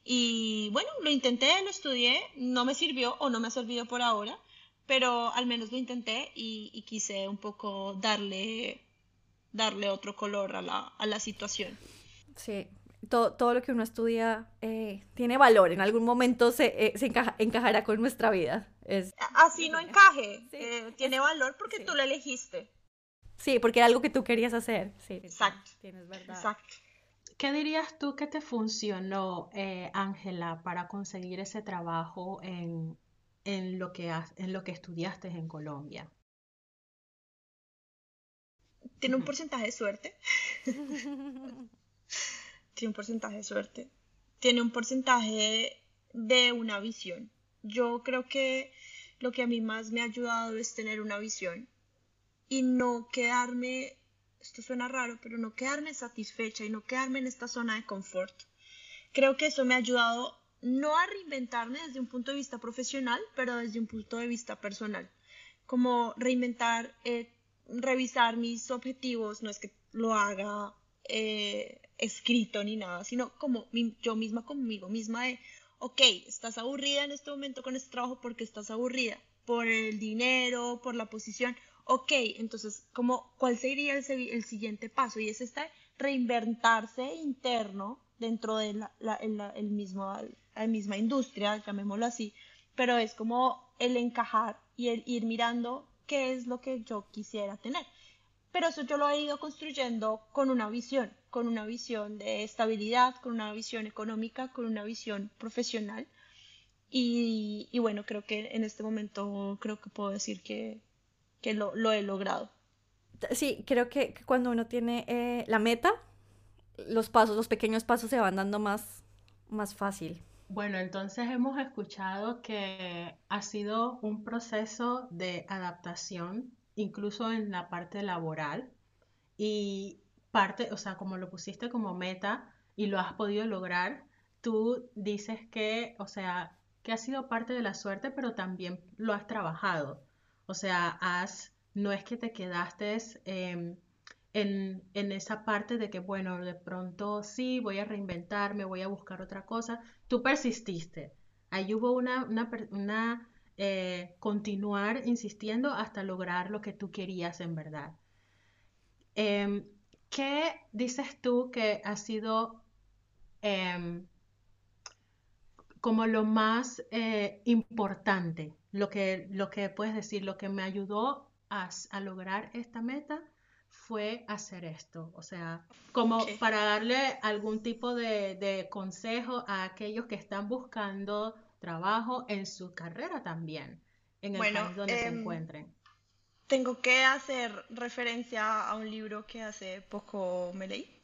Y bueno, lo intenté, lo estudié, no me sirvió o no me ha servido por ahora, pero al menos lo intenté y, quise un poco darle, darle otro color a la, a la situación. Sí, todo, todo, lo que uno estudia eh, tiene valor, en algún momento se, eh, se encajará con nuestra vida. Es... Así no encaje, eh, tiene valor porque tú lo elegiste. Sí, porque era algo que tú querías hacer. Sí, Exacto. Tienes verdad. Exacto. ¿Qué dirías tú que te funcionó, Ángela, para conseguir ese trabajo en, en lo que, en lo que estudiaste en Colombia? Tiene un porcentaje de suerte. Tiene un porcentaje de suerte. Tiene un porcentaje de una visión. Yo creo que lo que a mí más me ha ayudado es tener una visión y no quedarme, esto suena raro, pero no quedarme satisfecha y no quedarme en esta zona de confort. Creo que eso me ha ayudado no a reinventarme desde un punto de vista profesional, pero desde un punto de vista personal. Como reinventar, eh, revisar mis objetivos, no es que lo haga eh, escrito ni nada, sino como yo misma conmigo misma de, ok, estás aburrida en este momento con este trabajo porque estás aburrida por el dinero, por la posición, ok, entonces, como, ¿cuál sería el, siguiente paso? Y es este reinventarse interno dentro de la, el mismo, la misma industria, llamémoslo así, pero es como el encajar y el ir mirando qué es lo que yo quisiera tener. Pero eso yo lo he ido construyendo con una visión, con una visión de estabilidad, con una visión económica, con una visión profesional. Y, bueno, creo que en este momento creo que puedo decir que, lo, he logrado. Sí, creo que, cuando uno tiene eh, la meta, los pasos, los pequeños pasos se van dando más, más fácil. Bueno, entonces hemos escuchado que ha sido un proceso de adaptación, incluso en la parte laboral, y parte, o sea, como lo pusiste como meta y lo has podido lograr, tú dices que, o sea, que ha sido parte de la suerte, pero también lo has trabajado. O sea, has, no es que te quedaste em, en, esa parte de que, bueno, de pronto sí, voy a reinventarme, voy a buscar otra cosa. Tú persististe. Ahí hubo una, una, eh, continuar insistiendo hasta lograr lo que tú querías en verdad. Em, ¿Qué dices tú que ha sido em, como lo más eh, importante, lo que, lo que puedes decir, lo que me ayudó a, lograr esta meta fue hacer esto. O sea, como para darle algún tipo de, consejo a aquellos que están buscando trabajo en su carrera también, en el país donde se em, encuentren. Tengo que hacer referencia a un libro que hace poco me leí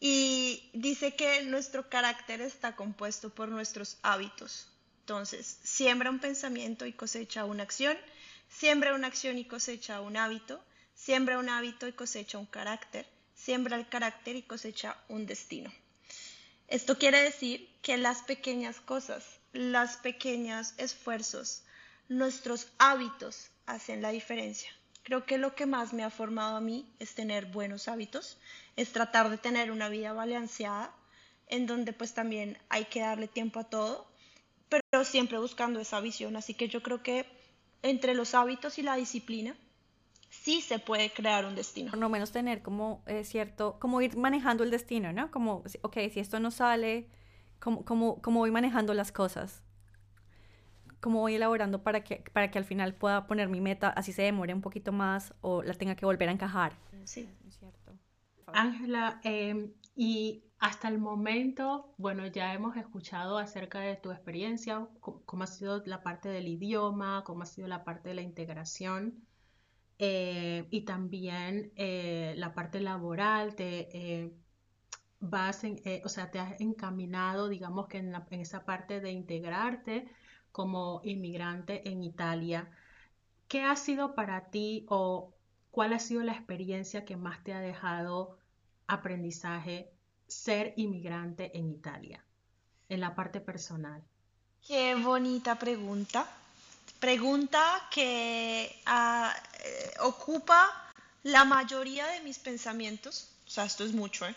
y dice que nuestro carácter está compuesto por nuestros hábitos. Entonces, siembra un pensamiento y cosecha una acción, siembra una acción y cosecha un hábito, siembra un hábito y cosecha un carácter, siembra el carácter y cosecha un destino. Esto quiere decir que las pequeñas cosas, los pequeños esfuerzos, nuestros hábitos hacen la diferencia. Creo que lo que más me ha formado a mí es tener buenos hábitos, es tratar de tener una vida balanceada, en donde pues también hay que darle tiempo a todo, pero siempre buscando esa visión. Así que yo creo que entre los hábitos y la disciplina, sí se puede crear un destino. Por lo menos tener como es cierto, como ir manejando el destino, ¿no? Como, ok, si esto no sale, como, como, como voy manejando las cosas cómo voy elaborando para que, para que al final pueda poner mi meta, así se demore un poquito más o la tenga que volver a encajar. Sí, es cierto. Ángela, em, y hasta el momento, bueno, ya hemos escuchado acerca de tu experiencia, cómo, ha sido la parte del idioma, cómo ha sido la parte de la integración eh, y también eh, la parte laboral, te eh, vas o sea, te has encaminado, digamos que en, en esa parte de integrarte como inmigrante en Italia. ¿Qué ha sido para ti o cuál ha sido la experiencia que más te ha dejado aprendizaje ser inmigrante en Italia, en la parte personal? Qué bonita pregunta. Pregunta que ah, eh, ocupa la mayoría de mis pensamientos, o sea, esto es mucho, ¿eh?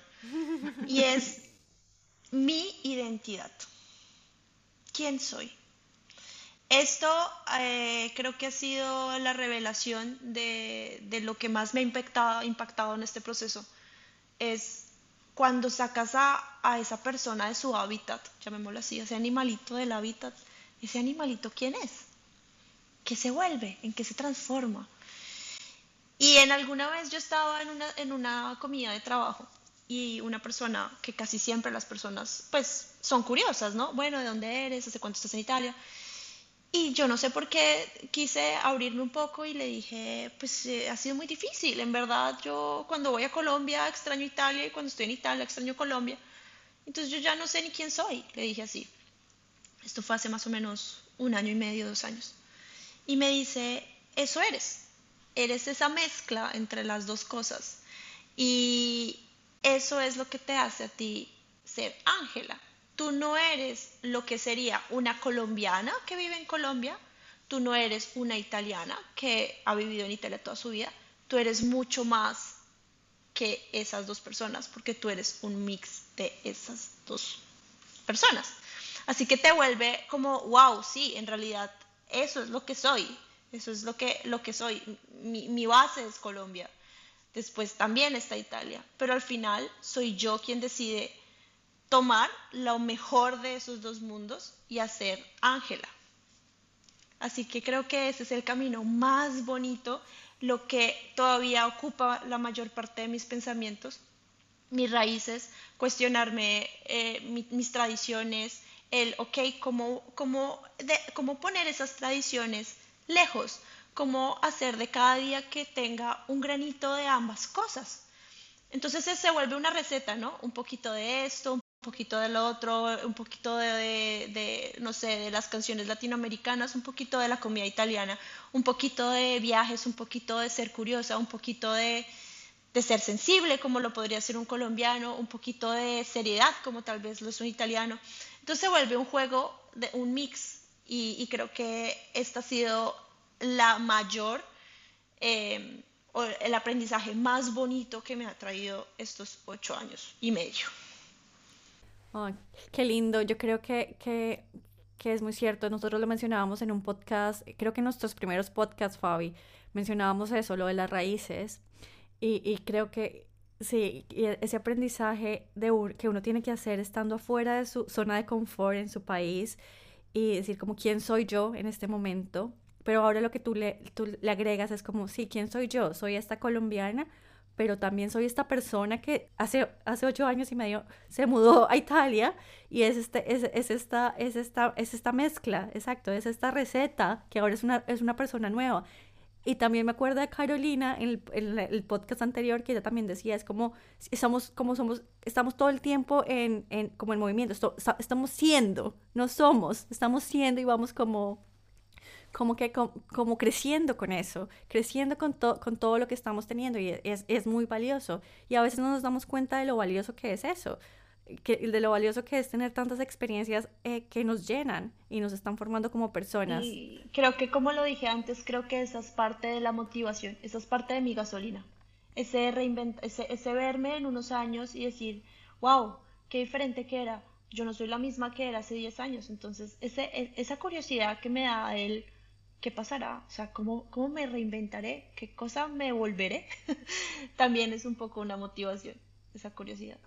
y es mi identidad. ¿Quién soy? Esto eh, creo que ha sido la revelación de, lo que más me ha impactado, en este proceso. Es cuando sacas a, a, esa persona de su hábitat, llamémoslo así, ese animalito del hábitat, ese animalito, ¿quién es? ¿Qué se vuelve? ¿En qué se transforma? Y en alguna vez yo estaba en una, en una comida de trabajo y una persona que casi siempre las personas pues son curiosas, ¿no? Bueno, ¿de dónde eres? ¿Hace cuánto estás en Italia? Y yo no sé por qué quise abrirme un poco y le dije, pues eh, ha sido muy difícil, en verdad yo cuando voy a Colombia extraño Italia y cuando estoy en Italia extraño Colombia. Entonces yo ya no sé ni quién soy, le dije así. Esto fue hace más o menos un año y medio, dos años. Y me dice, eso eres, eres esa mezcla entre las dos cosas. Y eso es lo que te hace a ti ser Ángela tú no eres lo que sería una colombiana que vive en Colombia, tú no eres una italiana que ha vivido en Italia toda su vida, tú eres mucho más que esas dos personas, porque tú eres un mix de esas dos personas. Así que te vuelve como, wow, sí, en realidad eso es lo que soy, eso es lo que, lo que soy. Mi, mi base es Colombia, después también está Italia, pero al final soy yo quien decide tomar lo mejor de esos dos mundos y hacer Ángela. Así que creo que ese es el camino más bonito, lo que todavía ocupa la mayor parte de mis pensamientos, mis raíces, cuestionarme eh, mis tradiciones, el, ok, ¿cómo, cómo, cómo poner esas tradiciones lejos, cómo hacer de cada día que tenga un granito de ambas cosas. Entonces se vuelve una receta, ¿no? Un poquito de esto, poquito de lo otro, un poquito de, no sé, de las canciones latinoamericanas, un poquito de la comida italiana, un poquito de viajes, un poquito de ser curiosa, un poquito de, de ser sensible, como lo podría ser un colombiano, un poquito de seriedad, como tal vez lo es un italiano. Entonces se vuelve un juego, de, un mix, y, creo que esta ha sido la mayor, eh, o el aprendizaje más bonito que me ha traído estos ocho años y medio. Qué lindo, yo creo que, que, que es muy cierto, nosotros lo mencionábamos en un podcast, creo que en nuestros primeros podcasts, Fabi, mencionábamos eso, lo de las raíces, y, y creo que sí, ese aprendizaje de que uno tiene que hacer estando afuera de su zona de confort en su país y decir como quién soy yo en este momento, pero ahora lo que tú le, tú le agregas es como, sí, ¿quién soy yo? Soy esta colombiana, pero también soy esta persona que hace, hace ocho años y medio se mudó a Italia y es, este, es, es, esta, es, esta, es esta mezcla, exacto, es esta receta que ahora es una, es una persona nueva. Y también me acuerdo de Carolina en el, podcast anterior que ella también decía, es como, estamos, como somos, estamos todo el tiempo en, en como en movimiento, estamos siendo, no somos, estamos siendo y vamos como, como que como, creciendo con eso, creciendo con, con todo lo que estamos teniendo y es, es muy valioso. Y a veces no nos damos cuenta de lo valioso que es eso que, de lo valioso que es tener tantas experiencias eh, que nos llenan y nos están formando como personas. Y creo que como lo dije antes, creo que esa es parte de la motivación, esa es parte de mi gasolina. Ese, ese, ese verme en unos años y decir, wow, qué diferente que era. Yo no soy la misma que era hace 10 años. Entonces, ese, e, esa curiosidad que me da el qué pasará, o sea, cómo, cómo me reinventaré, qué cosa me volveré, también es un poco una motivación, esa curiosidad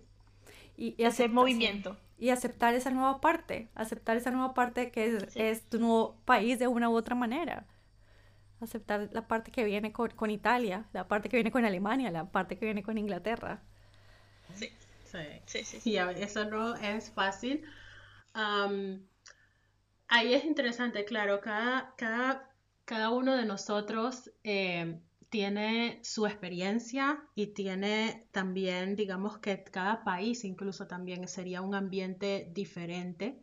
y, hacer movimiento. Y aceptar esa nueva parte, aceptar esa nueva parte que es, tu nuevo país de una u otra manera. Aceptar la parte que viene con, con, Italia, la parte que viene con Alemania, la parte que viene con Inglaterra. Sí, sí, sí. sí, eso no es fácil. Ahí es interesante, claro, cada, cada, cada uno de nosotros eh, tiene su experiencia y tiene también, digamos que cada país incluso también sería un ambiente diferente.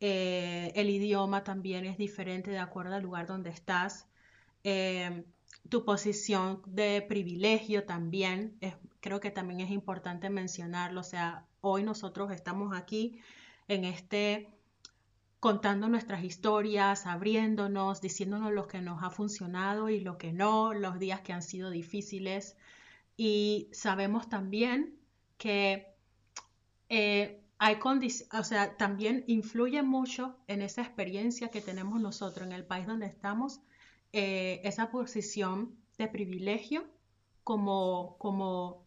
Eh, el idioma también es diferente de acuerdo al lugar donde estás. Eh, tu posición de privilegio también, creo que también es importante mencionarlo. O sea, hoy nosotros estamos aquí en este contando nuestras historias, abriéndonos, diciéndonos lo que nos ha funcionado y lo que no, los días que han sido difíciles. Y sabemos también que eh, hay o sea, también influye mucho en esa experiencia que tenemos nosotros en el país donde estamos, eh, esa posición de privilegio como, como,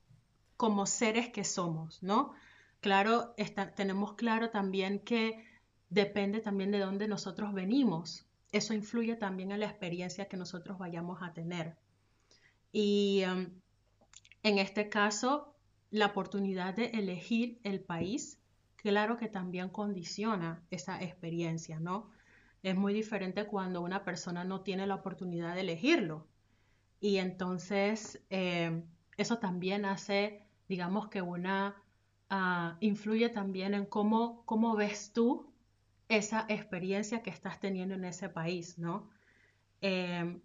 como seres que somos, ¿no? Claro, tenemos claro también que depende también de dónde nosotros venimos. Eso influye también en la experiencia que nosotros vayamos a tener. Y um, en este caso, la oportunidad de elegir el país, claro que también condiciona esa experiencia, ¿no? Es muy diferente cuando una persona no tiene la oportunidad de elegirlo. Y entonces, eh, eso también hace, digamos que una, ah, influye también en cómo, cómo ves tú esa experiencia que estás teniendo en ese país, ¿no? Em,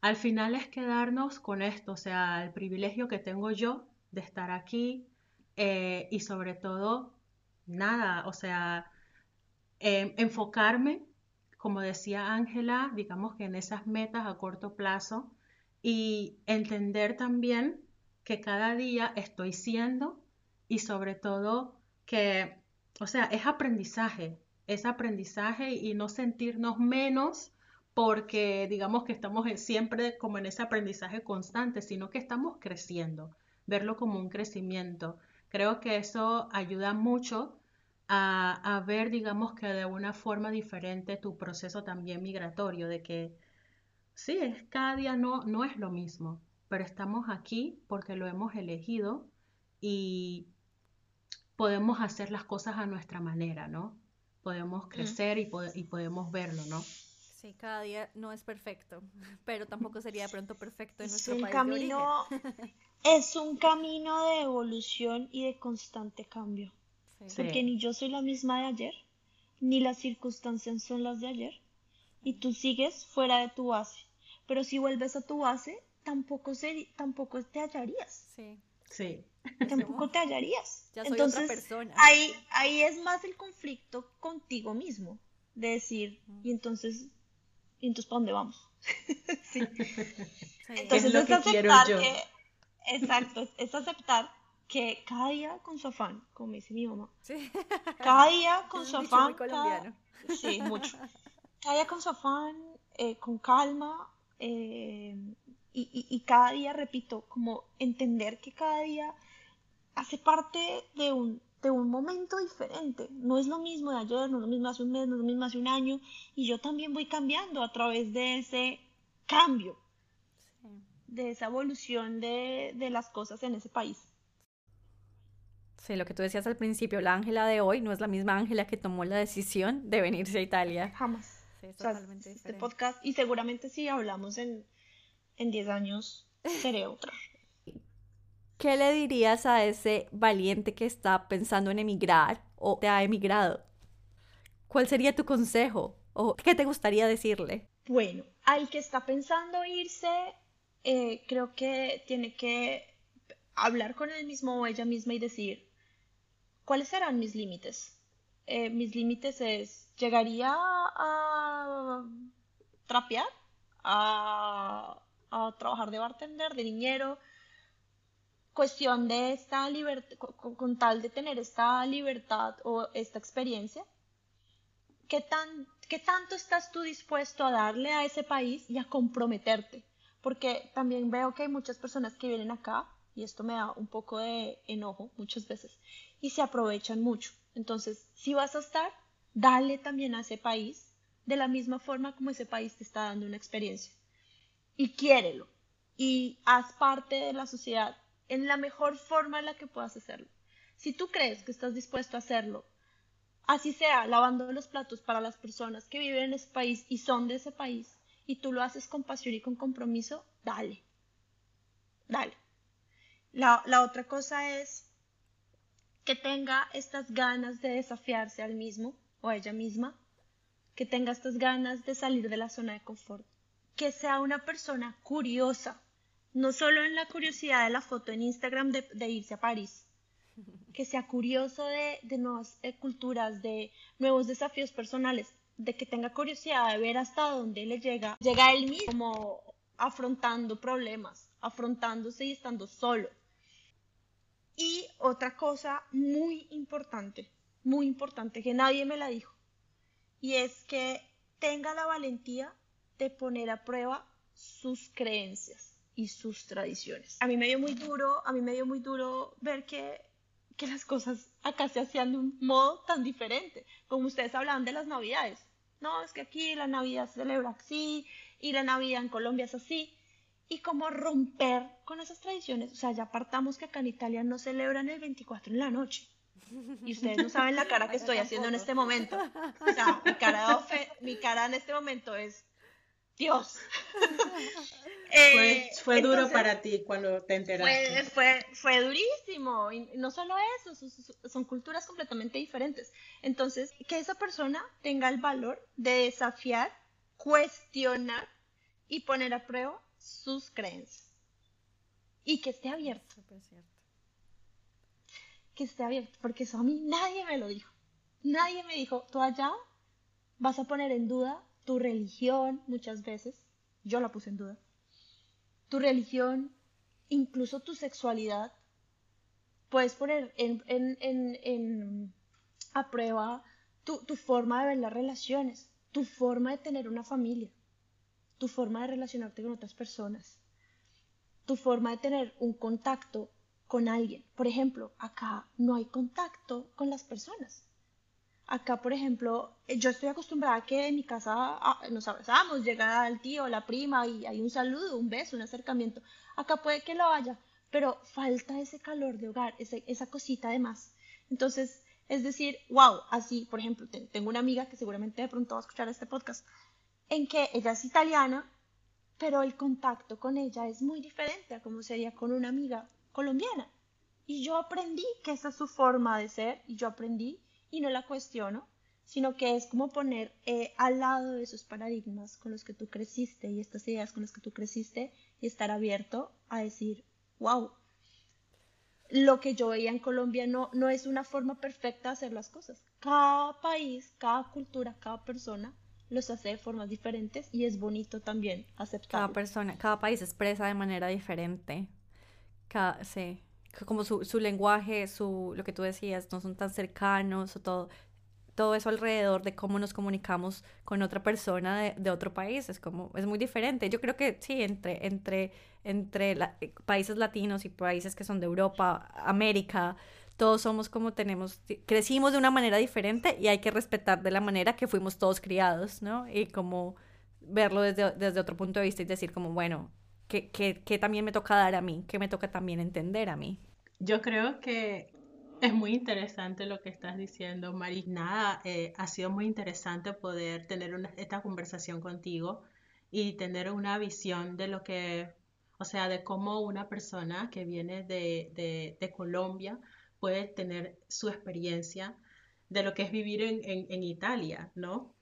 al final es quedarnos con esto, o sea, el privilegio que tengo yo de estar aquí eh, y sobre todo, nada, o sea, em, enfocarme, como decía Ángela, digamos que en esas metas a corto plazo y entender también que cada día estoy siendo y sobre todo que, o sea, es aprendizaje, es aprendizaje y no sentirnos menos porque digamos que estamos siempre como en ese aprendizaje constante, sino que estamos creciendo, verlo como un crecimiento. Creo que eso ayuda mucho a, ver, digamos que de una forma diferente tu proceso también migratorio, de que sí, cada día no, no es lo mismo, pero estamos aquí porque lo hemos elegido y podemos hacer las cosas a nuestra manera, ¿no? Podemos mm. crecer y, y podemos verlo, ¿no? Sí, cada día no es perfecto, pero tampoco sería de pronto perfecto en nuestro es un país camino, Es un camino de evolución y de constante cambio. Porque ni yo soy la misma de ayer, ni las circunstancias son las de ayer, y tú sigues fuera de tu base. Pero si vuelves a tu base, tampoco, tampoco te hallarías. Sí. Sí. Tampoco te hallarías. Ya soy Entonces, otra persona. Ahí, ahí es más el conflicto contigo mismo. De decir, y entonces, ¿y entonces para dónde vamos? sí. Entonces es, lo que aceptar que. Exacto, es aceptar que cada día con su afán, como dice mi mamá. Sí. Cada día con su afán. Sí, mucho. Cada día con su afán, eh, con calma, eh, y, cada día, repito, como entender que cada día hace parte de un, de un momento diferente. No es lo mismo de ayer, no es lo mismo hace un mes, no es lo mismo hace un año. Y yo también voy cambiando a través de ese cambio, de esa evolución de, de las cosas en ese país. Sí, lo que tú decías al principio, la Ángela de hoy no es la misma Ángela que tomó la decisión de venirse a Italia. Jamás. Sí, totalmente este podcast, y seguramente si hablamos en en 10 años seré otra. ¿Qué le dirías a ese valiente que está pensando en emigrar o te ha emigrado? ¿Cuál sería tu consejo? ¿O qué te gustaría decirle? Bueno, al que está pensando irse, eh, creo que tiene que hablar con él mismo o ella misma y decir, ¿cuáles serán mis límites? Eh, mis límites es, ¿llegaría a trapear? ¿A a trabajar de bartender, de niñero, cuestión de esta libertad, con, tal de tener esta libertad o esta experiencia, ¿qué, tan, ¿qué tanto estás tú dispuesto a darle a ese país y a comprometerte? Porque también veo que hay muchas personas que vienen acá, y esto me da un poco de enojo muchas veces, y se aprovechan mucho. Entonces, si vas a estar, dale también a ese país de la misma forma como ese país te está dando una experiencia y quiérelo y haz parte de la sociedad en la mejor forma en la que puedas hacerlo. Si tú crees que estás dispuesto a hacerlo, así sea lavando los platos para las personas que viven en ese país y son de ese país, y tú lo haces con pasión y con compromiso, dale. Dale. La, la otra cosa es que tenga estas ganas de desafiarse al mismo o a ella misma, que tenga estas ganas de salir de la zona de confort que sea una persona curiosa, no solo en la curiosidad de la foto en Instagram de, irse a París, que sea curioso de, nuevas eh, culturas, de nuevos desafíos personales, de que tenga curiosidad de ver hasta dónde le llega, llega él mismo como afrontando problemas, afrontándose y estando solo. Y otra cosa muy importante, muy importante, que nadie me la dijo, y es que tenga la valentía de poner a prueba sus creencias y sus tradiciones. A mí me dio muy duro, a mí me dio muy duro ver que, que las cosas acá se hacían de un modo tan diferente, como ustedes hablaban de las navidades. No, es que aquí la Navidad se celebra así y la Navidad en Colombia es así. Y como romper con esas tradiciones, o sea, ya apartamos que acá en Italia no celebran el 24 en la noche. Y ustedes no saben la cara que estoy haciendo en este momento. O sea, mi cara, mi cara en este momento es Dios. Eh, fue, duro para ti cuando te enteraste. Fue, fue, durísimo. Y no solo eso, son, culturas completamente diferentes. Entonces, que esa persona tenga el valor de desafiar, cuestionar y poner a prueba sus creencias. Y que esté abierto. Que esté abierto, porque eso a mí nadie me lo dijo. Nadie me dijo, tú allá vas a poner en duda tu religión muchas veces, yo la puse en duda, tu religión, incluso tu sexualidad, puedes poner en, a prueba tu, tu forma de ver las relaciones, tu forma de tener una familia, tu forma de relacionarte con otras personas, tu forma de tener un contacto con alguien. Por ejemplo, acá no hay contacto con las personas. Acá, por ejemplo, yo estoy acostumbrada a que en mi casa ah, nos abrazamos, llega el tío, la prima y hay un saludo, un beso, un acercamiento. Acá puede que lo haya, pero falta ese calor de hogar, esa cosita de más. Entonces, es decir, wow, así, por ejemplo, tengo una amiga que seguramente de pronto va a escuchar este podcast, en que ella es italiana, pero el contacto con ella es muy diferente a como sería con una amiga colombiana. Y yo aprendí que esa es su forma de ser y yo aprendí y no la cuestiono, sino que es como poner eh, al lado de esos paradigmas con los que tú creciste y estas ideas con las que tú creciste y estar abierto a decir, wow, lo que yo veía en Colombia no, no es una forma perfecta de hacer las cosas. Cada país, cada cultura, cada persona los hace de formas diferentes y es bonito también aceptar. Cada persona, cada país expresa de manera diferente. Cada, sí, como su, su lenguaje, su, lo que tú decías, no son tan cercanos todo todo eso alrededor de cómo nos comunicamos con otra persona de, de otro país es como es muy diferente. Yo creo que sí entre entre entre eh, países latinos y países que son de Europa América todos somos como tenemos crecimos de una manera diferente y hay que respetar de la manera que fuimos todos criados no y como verlo desde, desde otro punto de vista y decir como bueno ¿qué, qué, qué también me toca dar a mí? ¿Qué me toca también entender a mí? Yo creo que es muy interesante lo que estás diciendo, Marina. Eh, ha sido muy interesante poder tener esta conversación contigo y tener una visión de lo que, o sea, de cómo una persona que viene de, de, Colombia puede tener su experiencia de lo que es vivir en, en Italia, ¿no?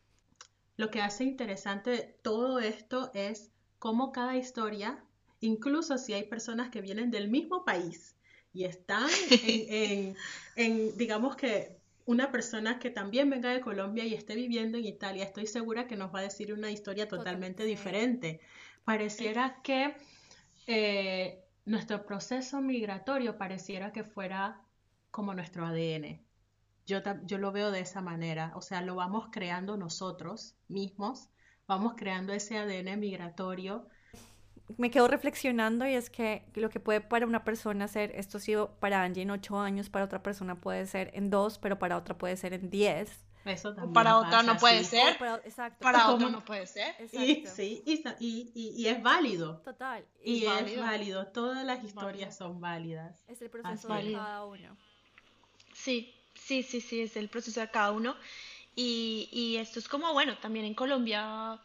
Lo que hace interesante todo esto es cómo cada historia, incluso si hay personas que vienen del mismo país, y están en, digamos que una persona que también venga de Colombia y esté viviendo en Italia, estoy segura que nos va a decir una historia totalmente diferente. Pareciera que eh, nuestro proceso migratorio pareciera que fuera como nuestro ADN. Yo, yo lo veo de esa manera, o sea, lo vamos creando nosotros mismos, vamos creando ese ADN migratorio me quedo reflexionando y es que lo que puede para una persona ser, esto ha sido para Angie en ocho años, para otra persona puede ser en dos, pero para otra puede ser en diez. Eso también para otra no puede ser. Para, exacto. Para otra no puede ser. Y, sí, y, y, es válido. Total. Y es, válido. Todas las historias son válidas. Es el proceso de cada uno. Sí, sí, sí, sí, es el proceso de cada uno. Y, y esto es como, bueno, también en Colombia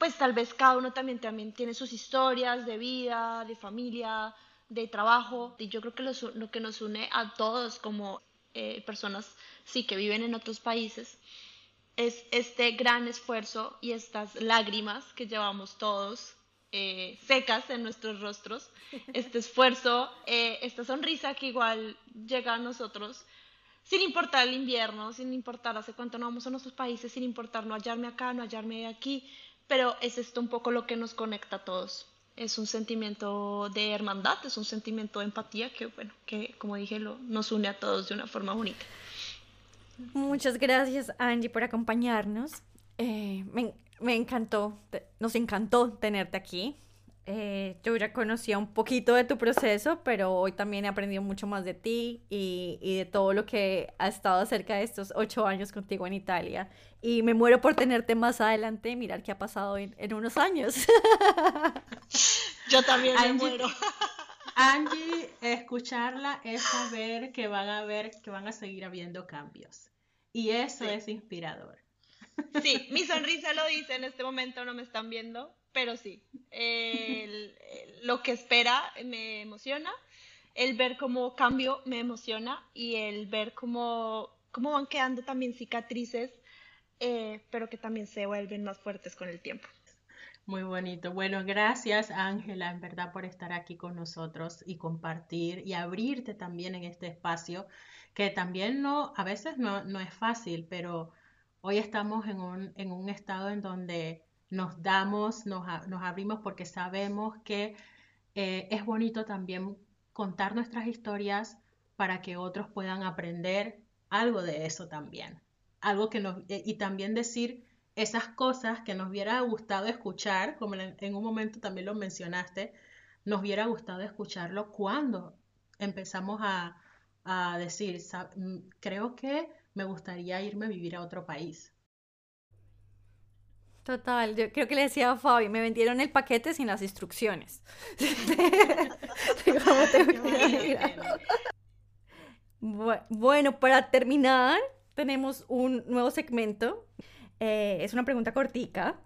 pues tal vez cada uno también, también tiene sus historias de vida, de familia, de trabajo. Y yo creo que lo, que nos une a todos como eh, personas, sí, que viven en otros países, es este gran esfuerzo y estas lágrimas que llevamos todos eh, secas en nuestros rostros, este esfuerzo, eh, esta sonrisa que igual llega a nosotros, sin importar el invierno, sin importar hace cuánto no vamos a nuestros países, sin importar no hallarme acá, no hallarme aquí, pero es esto un poco lo que nos conecta a todos. Es un sentimiento de hermandad, es un sentimiento de empatía que, bueno, que como dije, lo, nos une a todos de una forma única. Muchas gracias, Angie, por acompañarnos. Eh, me, me encantó, nos encantó tenerte aquí. Eh, yo ya conocía un poquito de tu proceso, pero hoy también he aprendido mucho más de ti y, y, de todo lo que ha estado cerca de estos ocho años contigo en Italia. Y me muero por tenerte más adelante y mirar qué ha pasado en, en unos años. Yo también me muero. Angie, escucharla es saber que van a ver, que van a seguir habiendo cambios. Y eso es inspirador. Sí, mi sonrisa lo dice, en este momento no me están viendo, pero sí, lo que espera me emociona, el ver cómo cambio me emociona y el ver cómo, cómo van quedando también cicatrices, eh, pero que también se vuelven más fuertes con el tiempo. Muy bonito. Bueno, gracias Ángela, en verdad, por estar aquí con nosotros y compartir y abrirte también en este espacio, que también no, a veces no, no es fácil, pero hoy estamos en un, en un estado en donde nos damos, nos, abrimos porque sabemos que eh, es bonito también contar nuestras historias para que otros puedan aprender algo de eso también. Algo que nos, eh, y también decir esas cosas que nos hubiera gustado escuchar, como en, un momento también lo mencionaste, nos hubiera gustado escucharlo cuando empezamos a, decir, mm, creo que me gustaría irme a vivir a otro país. Total, yo creo que le decía a Fabi, me vendieron el paquete sin las instrucciones. bueno, para terminar, tenemos un nuevo segmento. Eh, es una pregunta cortica,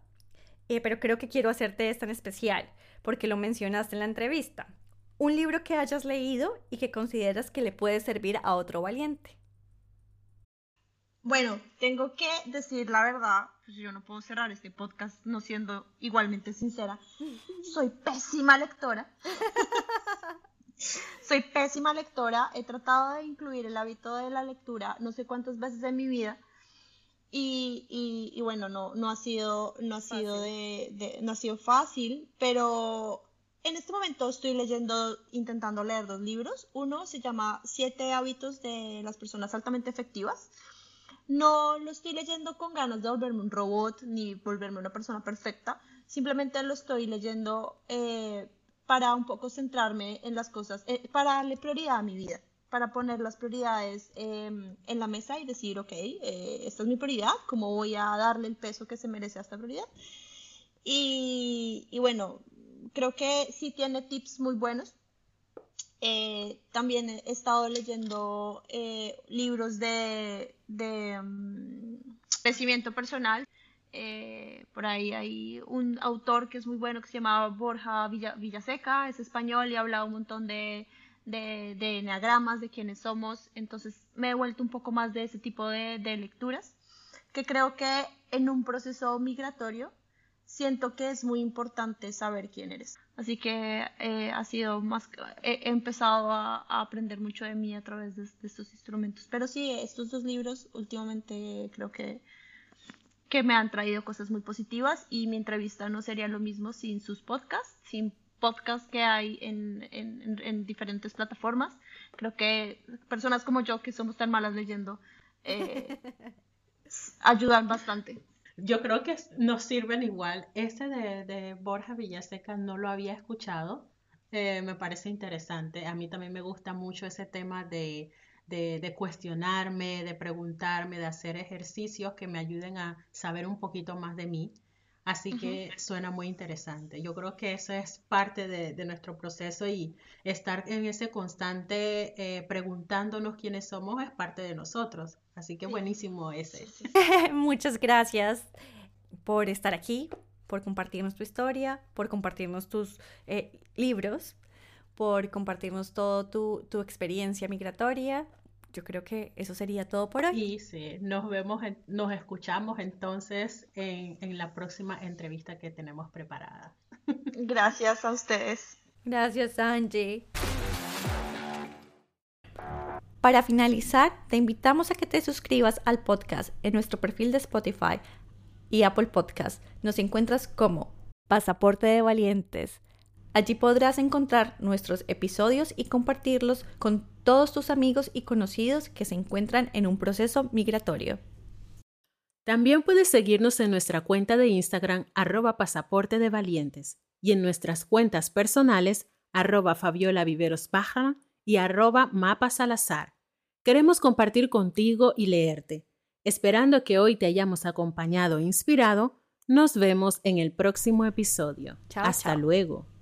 eh, pero creo que quiero hacerte esta en especial, porque lo mencionaste en la entrevista. Un libro que hayas leído y que consideras que le puede servir a otro valiente. Bueno, tengo que decir la verdad, pues yo no puedo cerrar este podcast no siendo igualmente sincera. Soy pésima lectora. Soy pésima lectora. He tratado de incluir el hábito de la lectura no sé cuántas veces en mi vida. Y, bueno, no, no ha sido, no ha sido de, no ha sido fácil, pero en este momento estoy leyendo, intentando leer dos libros. Uno se llama Siete hábitos de las personas altamente efectivas no lo estoy leyendo con ganas de volverme un robot ni volverme una persona perfecta, simplemente lo estoy leyendo eh, para un poco centrarme en las cosas, eh, para darle prioridad a mi vida, para poner las prioridades em, en la mesa y decir, ok, eh, esta es mi prioridad, ¿cómo voy a darle el peso que se merece a esta prioridad? Y, y bueno, creo que sí tiene tips muy buenos eh, también he estado leyendo eh, libros de, mm, crecimiento personal. Eh, por ahí hay un autor que es muy bueno que se llama Borja Villaseca, es español y habla un montón de, de, de enneagramas, de quiénes somos. Entonces me he vuelto un poco más de ese tipo de, de lecturas, que creo que en un proceso migratorio siento que es muy importante saber quién eres. Así que eh, ha sido más, he, empezado a, aprender mucho de mí a través de, estos instrumentos. Pero sí, estos dos libros últimamente creo que, que me han traído cosas muy positivas y mi entrevista no sería lo mismo sin sus podcasts, sin podcasts que hay en, en, en diferentes plataformas. Creo que personas como yo que somos tan malas leyendo eh, ayudan bastante. Yo creo que nos sirven igual. Ese de, Borja Villaseca no lo había escuchado. Eh, me parece interesante. A mí también me gusta mucho ese tema de, de, cuestionarme, de preguntarme, de hacer ejercicios que me ayuden a saber un poquito más de mí. Así que suena muy interesante. Yo creo que eso es parte de, nuestro proceso y estar en ese constante eh, preguntándonos quiénes somos es parte de nosotros. Así que buenísimo ese. Muchas gracias por estar aquí, por compartirnos tu historia, por compartirnos tus eh, libros, por compartirnos toda tu, tu experiencia migratoria, yo creo que eso sería todo por hoy. Y sí, nos vemos, nos escuchamos entonces en, en la próxima entrevista que tenemos preparada. Gracias a ustedes. Gracias, Angie. Para finalizar, te invitamos a que te suscribas al podcast en nuestro perfil de Spotify y Apple Podcast. Nos encuentras como Pasaporte de Valientes. Allí podrás encontrar nuestros episodios y compartirlos con todos tus amigos y conocidos que se encuentran en un proceso migratorio. También puedes seguirnos en nuestra cuenta de Instagram arroba pasaporte de valientes y en nuestras cuentas personales arroba Fabiola Viveros y arroba Mapa Salazar. Queremos compartir contigo y leerte. Esperando que hoy te hayamos acompañado e inspirado, nos vemos en el próximo episodio. Hasta luego.